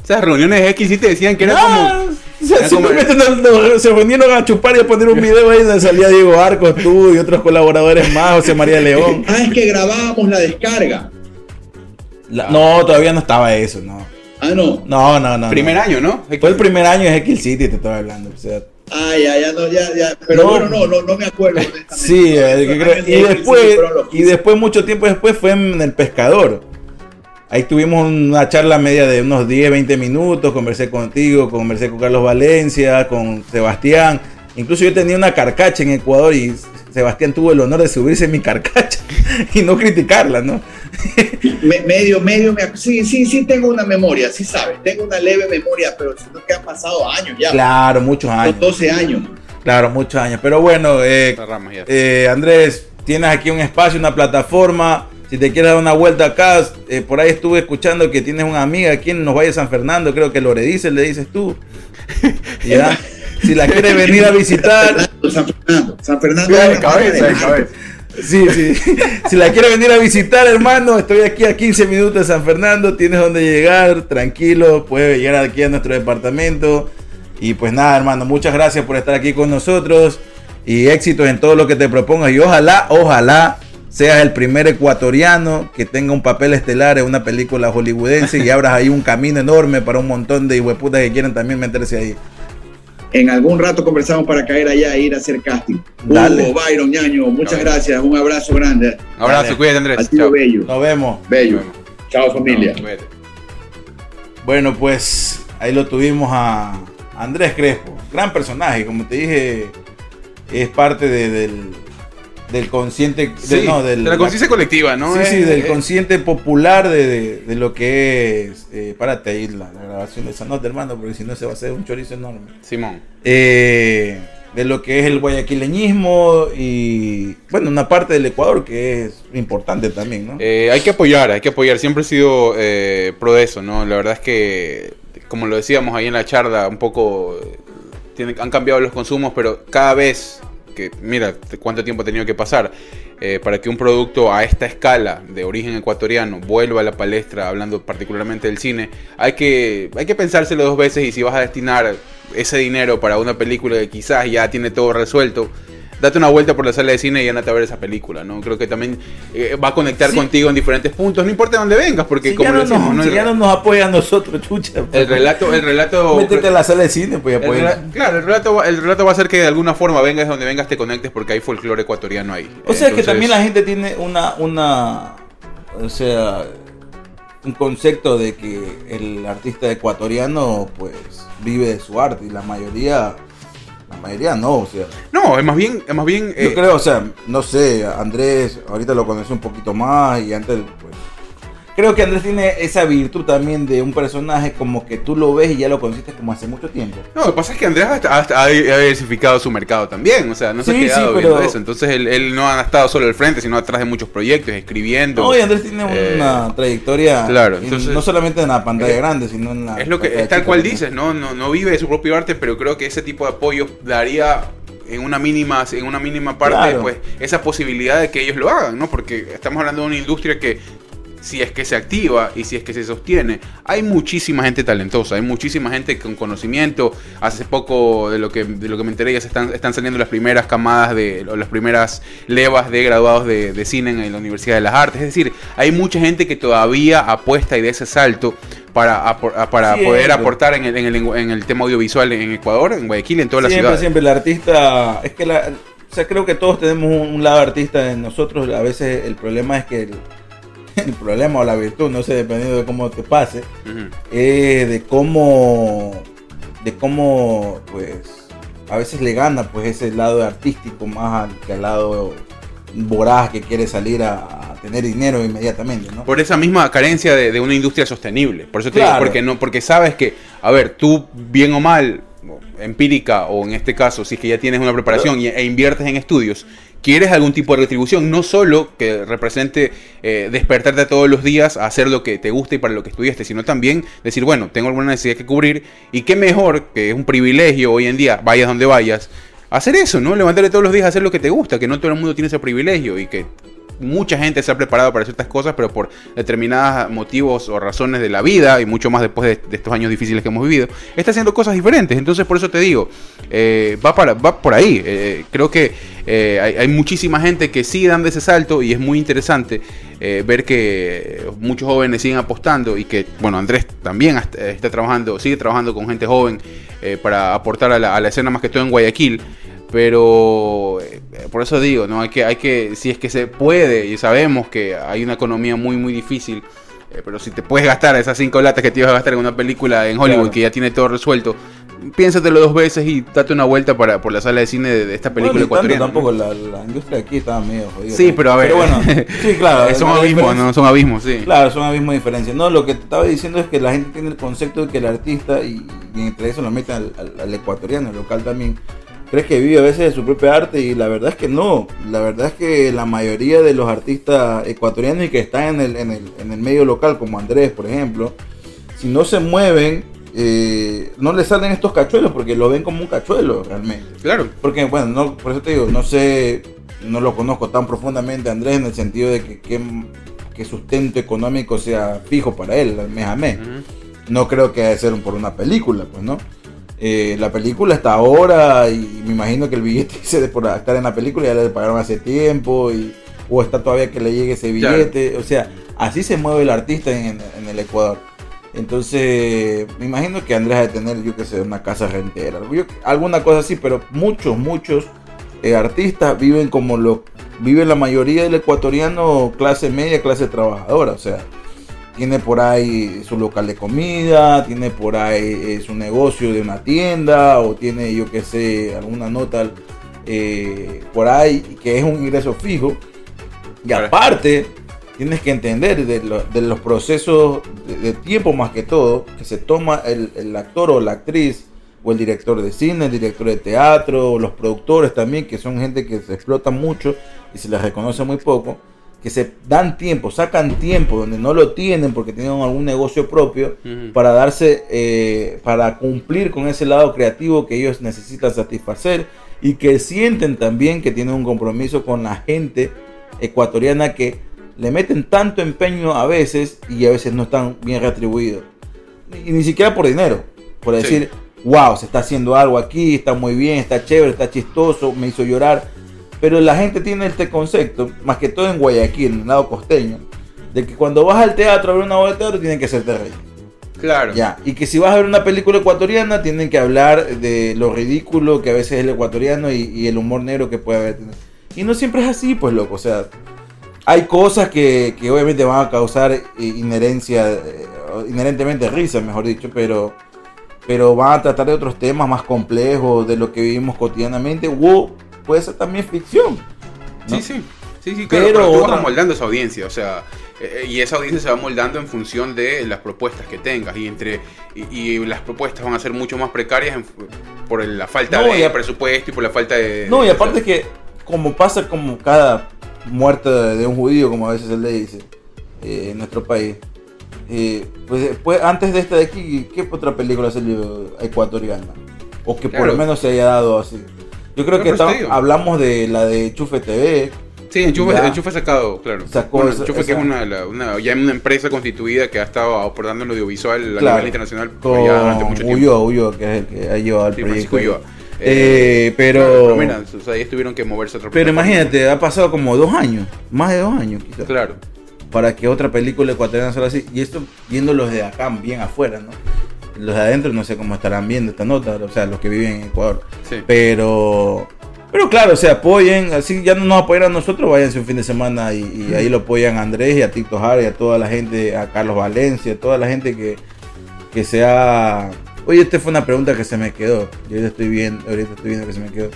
Esas reuniones X sí te decían que era Ah, como. o sea, era como- simplemente nos- nos- se reunieron a chupar y a poner un video ahí donde salía Diego Arcos, tú y otros colaboradores más, José María León. Ah, es que grabábamos la descarga. La- no, todavía no estaba eso, no. Ah, no. No, no, no. Primer no. año, ¿no? Fue el primer año de Jekyll City, te estaba hablando. O sea, Ah, ya, ya, no, ya, ya. Pero No. bueno, no, no, no me acuerdo. sí, No, eh, que creo- y de después, y después, mucho tiempo después, fue en El Pescador. Ahí tuvimos una charla media de unos 10, 20 minutos. Conversé contigo, conversé con Carlos Valencia, con Sebastián. Incluso yo tenía una carcacha en Ecuador y Sebastián tuvo el honor de subirse en mi carcacha y no criticarla, ¿no? Me- medio, medio, me, sí, sí, sí tengo una memoria, sí sabes, tengo una leve memoria, pero siento que han pasado años ya, Claro, muchos años. 12 años. Claro, muchos años. Pero bueno, eh. Eh, Andrés, tienes aquí un espacio, una plataforma. Si te quieres dar una vuelta acá, eh, por ahí estuve escuchando que tienes una amiga aquí en Nos Valles San Fernando, creo que Loredice le dices tú. ¿Ya? Si la quieres venir a visitar, San Fernando, San Fernando. De cabeza, de cabeza. sí, sí. si la quieres venir a visitar, hermano, estoy aquí a 15 minutos de San Fernando, tienes donde llegar, tranquilo, puedes llegar aquí a nuestro departamento. Y pues nada, hermano, muchas gracias por estar aquí con nosotros y éxitos en todo lo que te propongas. Y ojalá, ojalá seas el primer ecuatoriano que tenga un papel estelar en una película hollywoodense y abras ahí un camino enorme para un montón de hueputas que quieren también meterse ahí. En algún rato conversamos para caer allá e ir a hacer casting. Dale. Hugo, Byron, Ñaño, muchas Dale. gracias, un abrazo grande. Un abrazo, Dale. cuídate, Andrés. Chao. bello, Nos vemos. bello. Nos vemos. Chao familia. Bueno, pues ahí lo tuvimos a Andrés Crespo. Gran personaje, como te dije, es parte de- del, del consciente. de- no, del, de la conciencia colectiva, ¿no? Sí, sí, del es- consciente popular de, de- de lo que es. Eh, párate ahí la, la grabación de esa nota, hermano, porque si no se va a hacer un chorizo enorme. Simón. Eh, de lo que es el guayaquileñismo y, bueno, una parte del Ecuador que es importante también, ¿no? Eh, hay que apoyar, hay que apoyar. Siempre he sido eh, pro de eso, ¿no? La verdad es que, como lo decíamos ahí en la charla, un poco eh, tiene- han cambiado los consumos, pero cada vez que, mira, cuánto tiempo ha tenido que pasar eh, para que un producto a esta escala de origen ecuatoriano vuelva a la palestra, hablando particularmente del cine, hay que, hay que pensárselo dos veces y si vas a destinar ese dinero para una película que quizás ya tiene todo resuelto, date una vuelta por la sala de cine y andate a ver esa película, ¿no? Creo que también eh, va a conectar Sí. contigo en diferentes puntos, no importa de dónde vengas, porque si como ya, lo no decimos, nos, ¿no? si ya no nos apoya a nosotros, chucha. el relato, el relato, Métete a la sala de cine, pues el apoya. claro, el relato, va, el relato va a ser que de alguna forma vengas donde vengas te conectes porque hay folclore ecuatoriano ahí. O sea que Entonces, también la gente tiene una, una, o sea, un concepto de que el artista ecuatoriano pues vive de su arte y la mayoría, la mayoría no, o sea, No, es más bien, es más bien. yo eh, creo, o sea, no sé, Andrés ahorita lo conocí un poquito más y antes pues creo que Andrés tiene esa virtud también de un personaje como que tú lo ves y ya lo conociste como hace mucho tiempo. No, lo que pasa es que Andrés ha, ha- ha diversificado su mercado también, o sea, no se Sí, ha quedado sí, viendo pero- eso. Entonces él, él no ha estado solo al frente, sino atrás de muchos proyectos, escribiendo. No, y Andrés tiene Eh, una trayectoria, claro, en- entonces- no solamente en la pantalla Eh, grande, sino en la... Es lo que es tal cual dices, ¿no? No, no vive de su propio arte, pero creo que ese tipo de apoyo daría en una mínima, en una mínima parte, Claro. pues, esa posibilidad de que ellos lo hagan, ¿no? Porque estamos hablando de una industria que si es que se activa y si es que se sostiene, hay muchísima gente talentosa, hay muchísima gente con conocimiento. Hace poco de lo que de lo que me enteré ya se están, están saliendo las primeras camadas de o las primeras levas de graduados de, de cine en la Universidad de las Artes. Es decir, hay mucha gente que todavía apuesta y da ese salto para, para Siempre. poder aportar en el, en, el, en el tema audiovisual en Ecuador, en Guayaquil, en toda la siempre, ciudad. siempre el artista, es que la, o sea, creo que todos tenemos un, un lado artista en nosotros, a veces el problema es que el- el problema o la virtud, no sé, dependiendo de cómo te pase, es de cómo, de cómo, pues, a veces le gana, pues, ese lado artístico más al, que al lado voraz que quiere salir a, a tener dinero inmediatamente, ¿no? Por esa misma carencia de, de una industria sostenible. Por eso te Claro. digo, porque, no, porque sabes que, a ver, tú bien o mal, empírica o en este caso, si es que ya tienes una preparación y- e inviertes en estudios, quieres algún tipo de retribución, no solo que represente eh, despertarte todos los días a hacer lo que te gusta y para lo que estudiaste, sino también decir, bueno, tengo alguna necesidad que cubrir y qué mejor, que es un privilegio hoy en día, vayas donde vayas, hacer eso, ¿no? Levantarte todos los días a hacer lo que te gusta, que no todo el mundo tiene ese privilegio y que mucha gente se ha preparado para ciertas cosas, pero por determinados motivos o razones de la vida, y mucho más después de, estos años difíciles que hemos vivido, está haciendo cosas diferentes. Entonces, por eso te digo, eh, va, para, va por ahí. Eh, creo que eh, hay, muchísima gente que sigue dando ese salto y es muy interesante ver que muchos jóvenes siguen apostando y que, bueno, Andrés también está trabajando, sigue trabajando con gente joven para aportar a la, a la escena más que todo en Guayaquil. Pero eh, por eso digo, no hay que, hay que, si es que se puede, y sabemos que hay una economía muy muy difícil, eh, pero si te puedes gastar esas cinco latas que te ibas a gastar en una película en Hollywood Claro. que ya tiene todo resuelto, piénsatelo dos veces y date una vuelta para, por la sala de cine de, de esta película Bueno, tanto tampoco, la, la industria aquí estaba medio jodida. Sí, pero a ver. bueno, sí, claro. Son abismos, no son abismos, sí. Claro, son abismos de diferencia. No, lo que te estaba diciendo es que la gente tiene el concepto de que el artista, y, y entre eso lo meten al, al- al ecuatoriano, al local también, crees que vive a veces de su propia arte y la verdad es que no. La verdad es que la mayoría de los artistas ecuatorianos y que están en el, en el, en el medio local, como Andrés, por ejemplo, si no se mueven, eh, no les salen estos cachuelos porque lo ven como un cachuelo realmente. Claro. Porque, bueno, no, por eso te digo, no sé, no lo conozco tan profundamente a Andrés en el sentido de que, que, que sustento económico sea fijo para él, mes a mes. No creo que debe ser por una película, pues, ¿no? Eh, la película está ahora y me imagino que el billete de por estar en la película ya le pagaron hace tiempo y, o está todavía que le llegue ese Claro. billete. O sea, así se mueve el artista en, en el Ecuador. Entonces, me imagino que Andrés ha de tener, yo que sé, una casa rentera, yo- alguna cosa así, pero muchos, muchos eh, artistas viven como lo vive la mayoría del ecuatoriano, clase media, clase trabajadora, o sea, tiene por ahí su local de comida, tiene por ahí eh, su negocio de una tienda, o tiene, yo que sé, alguna nota eh, por ahí que es un ingreso fijo. Y aparte, tienes que entender de, lo- de los procesos de, de tiempo más que todo, que se toma el, el actor o la actriz, o el director de cine, el director de teatro, o los productores también, que son gente que se explota mucho y se les reconoce muy poco, que se dan tiempo, sacan tiempo donde no lo tienen porque tienen algún negocio propio Ujú. para darse, eh, para cumplir con ese lado creativo que ellos necesitan satisfacer y que sienten también que tienen un compromiso con la gente ecuatoriana que le meten tanto empeño a veces y a veces no están bien retribuidos. Y ni siquiera por dinero, por Sí. decir, wow, se está haciendo algo aquí, está muy bien, está chévere, está chistoso, me hizo llorar. Pero la gente tiene este concepto, más que todo en Guayaquil, en el lado costeño, de que cuando vas al teatro a ver una obra de teatro tienen que hacerte reír. Claro. Ya, y que si vas a ver una película ecuatoriana, tienen que hablar de lo ridículo que a veces es el ecuatoriano y, y el humor negro que puede haber. Y no siempre es así, pues loco. O sea, hay cosas que, que obviamente van a causar inherencia, eh, inherentemente risa, mejor dicho, pero, pero van a tratar de otros temas más complejos de lo que vivimos cotidianamente. O puede ser también ficción. ¿no? Sí, sí. Sí, sí, claro, Pero pero, tú vas amoldando esa audiencia, o sea, eh, y esa audiencia se va moldando en función de las propuestas que tengas y entre y, y las propuestas van a ser mucho más precarias en- por la falta No, de a- presupuesto y por la falta de No, y aparte que como pasa como cada muerte de, un judío, como a veces se le dice eh, en nuestro país, eh, pues después, antes de esta de aquí, ¿qué otra película salió ecuatoriana? O que por lo menos se haya dado así. Yo creo que hablamos de la de Chufe TV. Sí, Enchufe. Enchufe sacado, claro. Sacó Bueno, esa- Enchufe que es una, la- una- ya una empresa constituida que ha estado aportando en lo audiovisual a nivel internacional Con ya durante mucho tiempo. Ulloa, Ulloa, que es el que ha llevado el Sí, proyecto. Ulloa. Eh, pero, Claro, pero mira, o sea, ellos tuvieron que moverse a otra pero imagínate, ha pasado como dos años, más de dos años quizás. Claro. para que otra película ecuatoriana salga así. Y esto viendo los de acá bien afuera, ¿no? Los de adentro no sé cómo estarán viendo esta nota, o sea, los que viven en Ecuador. Sí. Pero Pero claro, se apoyen, así ya no nos apoyan a nosotros, váyanse un fin de semana y, y ahí lo apoyan a Andrés y a Tito Jara y a toda la gente, a Carlos Valencia, toda la gente que, que sea... Oye, esta fue una pregunta que se me quedó. Yo ahorita estoy viendo, ahorita estoy viendo que se me quedó.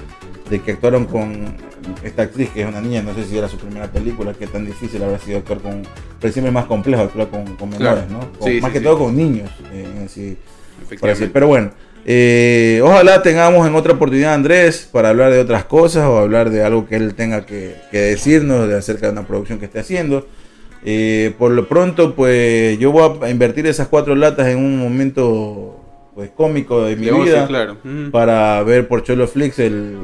De que actuaron con esta actriz que es una niña, no sé si era su primera película, que tan difícil habrá sido actuar con. Pero siempre es más complejo actuar con, con menores, Claro. ¿no? Con- Sí, más sí, que sí. todo con niños. eh, en sí. Pero bueno, eh, ojalá tengamos en otra oportunidad a Andrés para hablar de otras cosas o hablar de algo que él tenga que, que decirnos de acerca de una producción que esté haciendo. Eh, por lo pronto, pues yo voy a invertir esas cuatro latas en un momento pues cómico de mi De ocio, vida claro. Para ver por Cholo Flix el,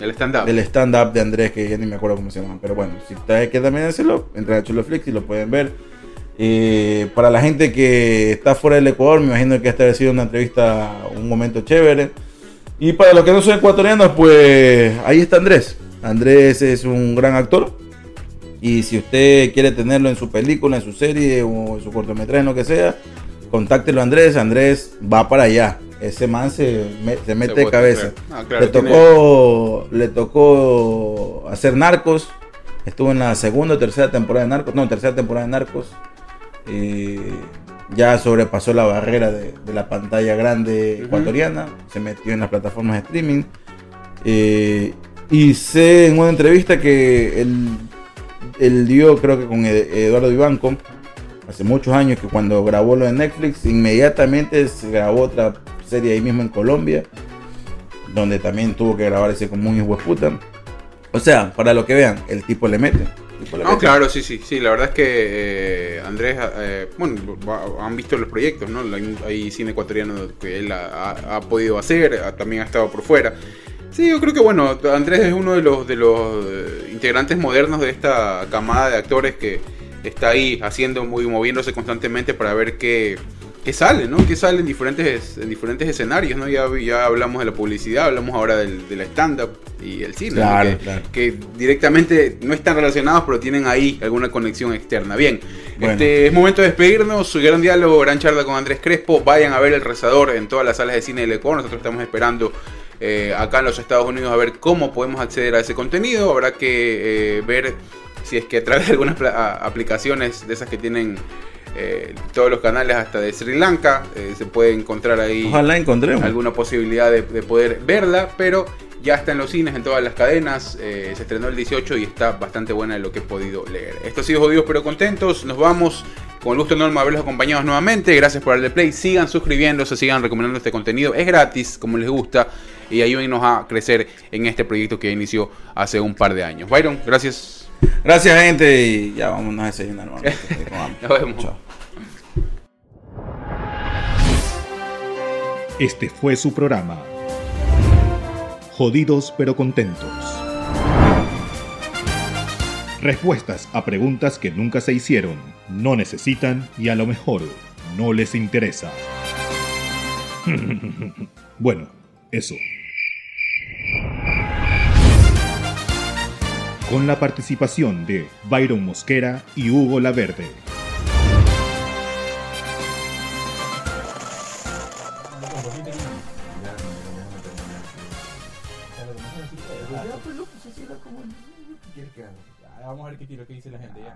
el, El stand-up. de Andrés, que ya ni me acuerdo cómo se llama. Pero bueno, si ustedes quieren también hacerlo, entren a Cholo Flix y lo pueden ver. Eh, para la gente que está fuera del Ecuador, me imagino que esta ha sido una entrevista, un momento chévere. Y para los que no son ecuatorianos, pues ahí está Andrés. Andrés es un gran actor. Y si usted quiere tenerlo en su película, en su serie o en su cortometraje, en lo que sea, contáctelo a Andrés. Andrés va para allá. Ese man se, me- se mete de cabeza. Ah, claro, le, tiene- tocó, le tocó hacer Narcos. Estuvo en la segunda o tercera temporada de Narcos. No, tercera temporada de Narcos. Y ya sobrepasó la barrera de, de la pantalla grande ecuatoriana. Se metió en las plataformas de streaming. Eh, y sé en una entrevista que él, él dio, creo que con Ed- Eduardo Vivanco, hace muchos años, que cuando grabó lo de Netflix, inmediatamente se grabó otra serie ahí mismo en Colombia, donde también tuvo que grabar ese como un hijo de puta. O sea, para lo que vean, el tipo le mete. El tipo le No, mete. claro, sí, sí, sí, la verdad es que eh, Andrés, eh, bueno, va- han visto los proyectos, ¿no? Hay, hay cine ecuatoriano que él ha, ha- ha podido hacer, ha- también ha estado por fuera. Sí, yo creo que bueno, Andrés es uno de los de los eh, integrantes modernos de esta camada de actores que está ahí haciendo, muy moviéndose constantemente para ver qué, qué sale, ¿no? Qué sale en diferentes, en diferentes escenarios, ¿no? Ya, ya hablamos de la publicidad, hablamos ahora del, de la stand-up y el cine, ¿no? Claro, Que- claro. que directamente no están relacionados, pero tienen ahí alguna conexión externa. Bien, Bueno. este es momento de despedirnos. Su gran diálogo, gran charla con Andrés Crespo. Vayan a ver El Rezador en todas las salas de cine del Ecuador. Nosotros estamos esperando eh, acá en los Estados Unidos a ver cómo podemos acceder a ese contenido. Habrá que eh, ver si es que a través de algunas aplicaciones de esas que tienen eh, todos los canales hasta de Sri Lanka, eh, se puede encontrar ahí Ojalá encontremos. alguna posibilidad de, de poder verla, pero ya está en los cines, en todas las cadenas. eh, se estrenó el 18 y está bastante buena de lo que he podido leer. Esto ha sido Jodidos pero Contentos. Nos vamos. Con el gusto enorme haberlos acompañado nuevamente. Gracias por darle play. Sigan suscribiéndose, sigan recomendando este contenido. Es gratis, como les gusta. Y ayúdenos a crecer en este proyecto que inició hace un par de años. Byron, gracias. Gracias, gente. Y ya vámonos a desayunar. Nos vemos. Chao. Este fue su programa. Jodidos pero contentos. Respuestas a preguntas que nunca se hicieron, no necesitan y a lo mejor no les interesa. bueno, eso. Con la participación de Byron Mosquera y Hugo Laverde. Vamos a ver qué tiro, qué dice la gente. Ya.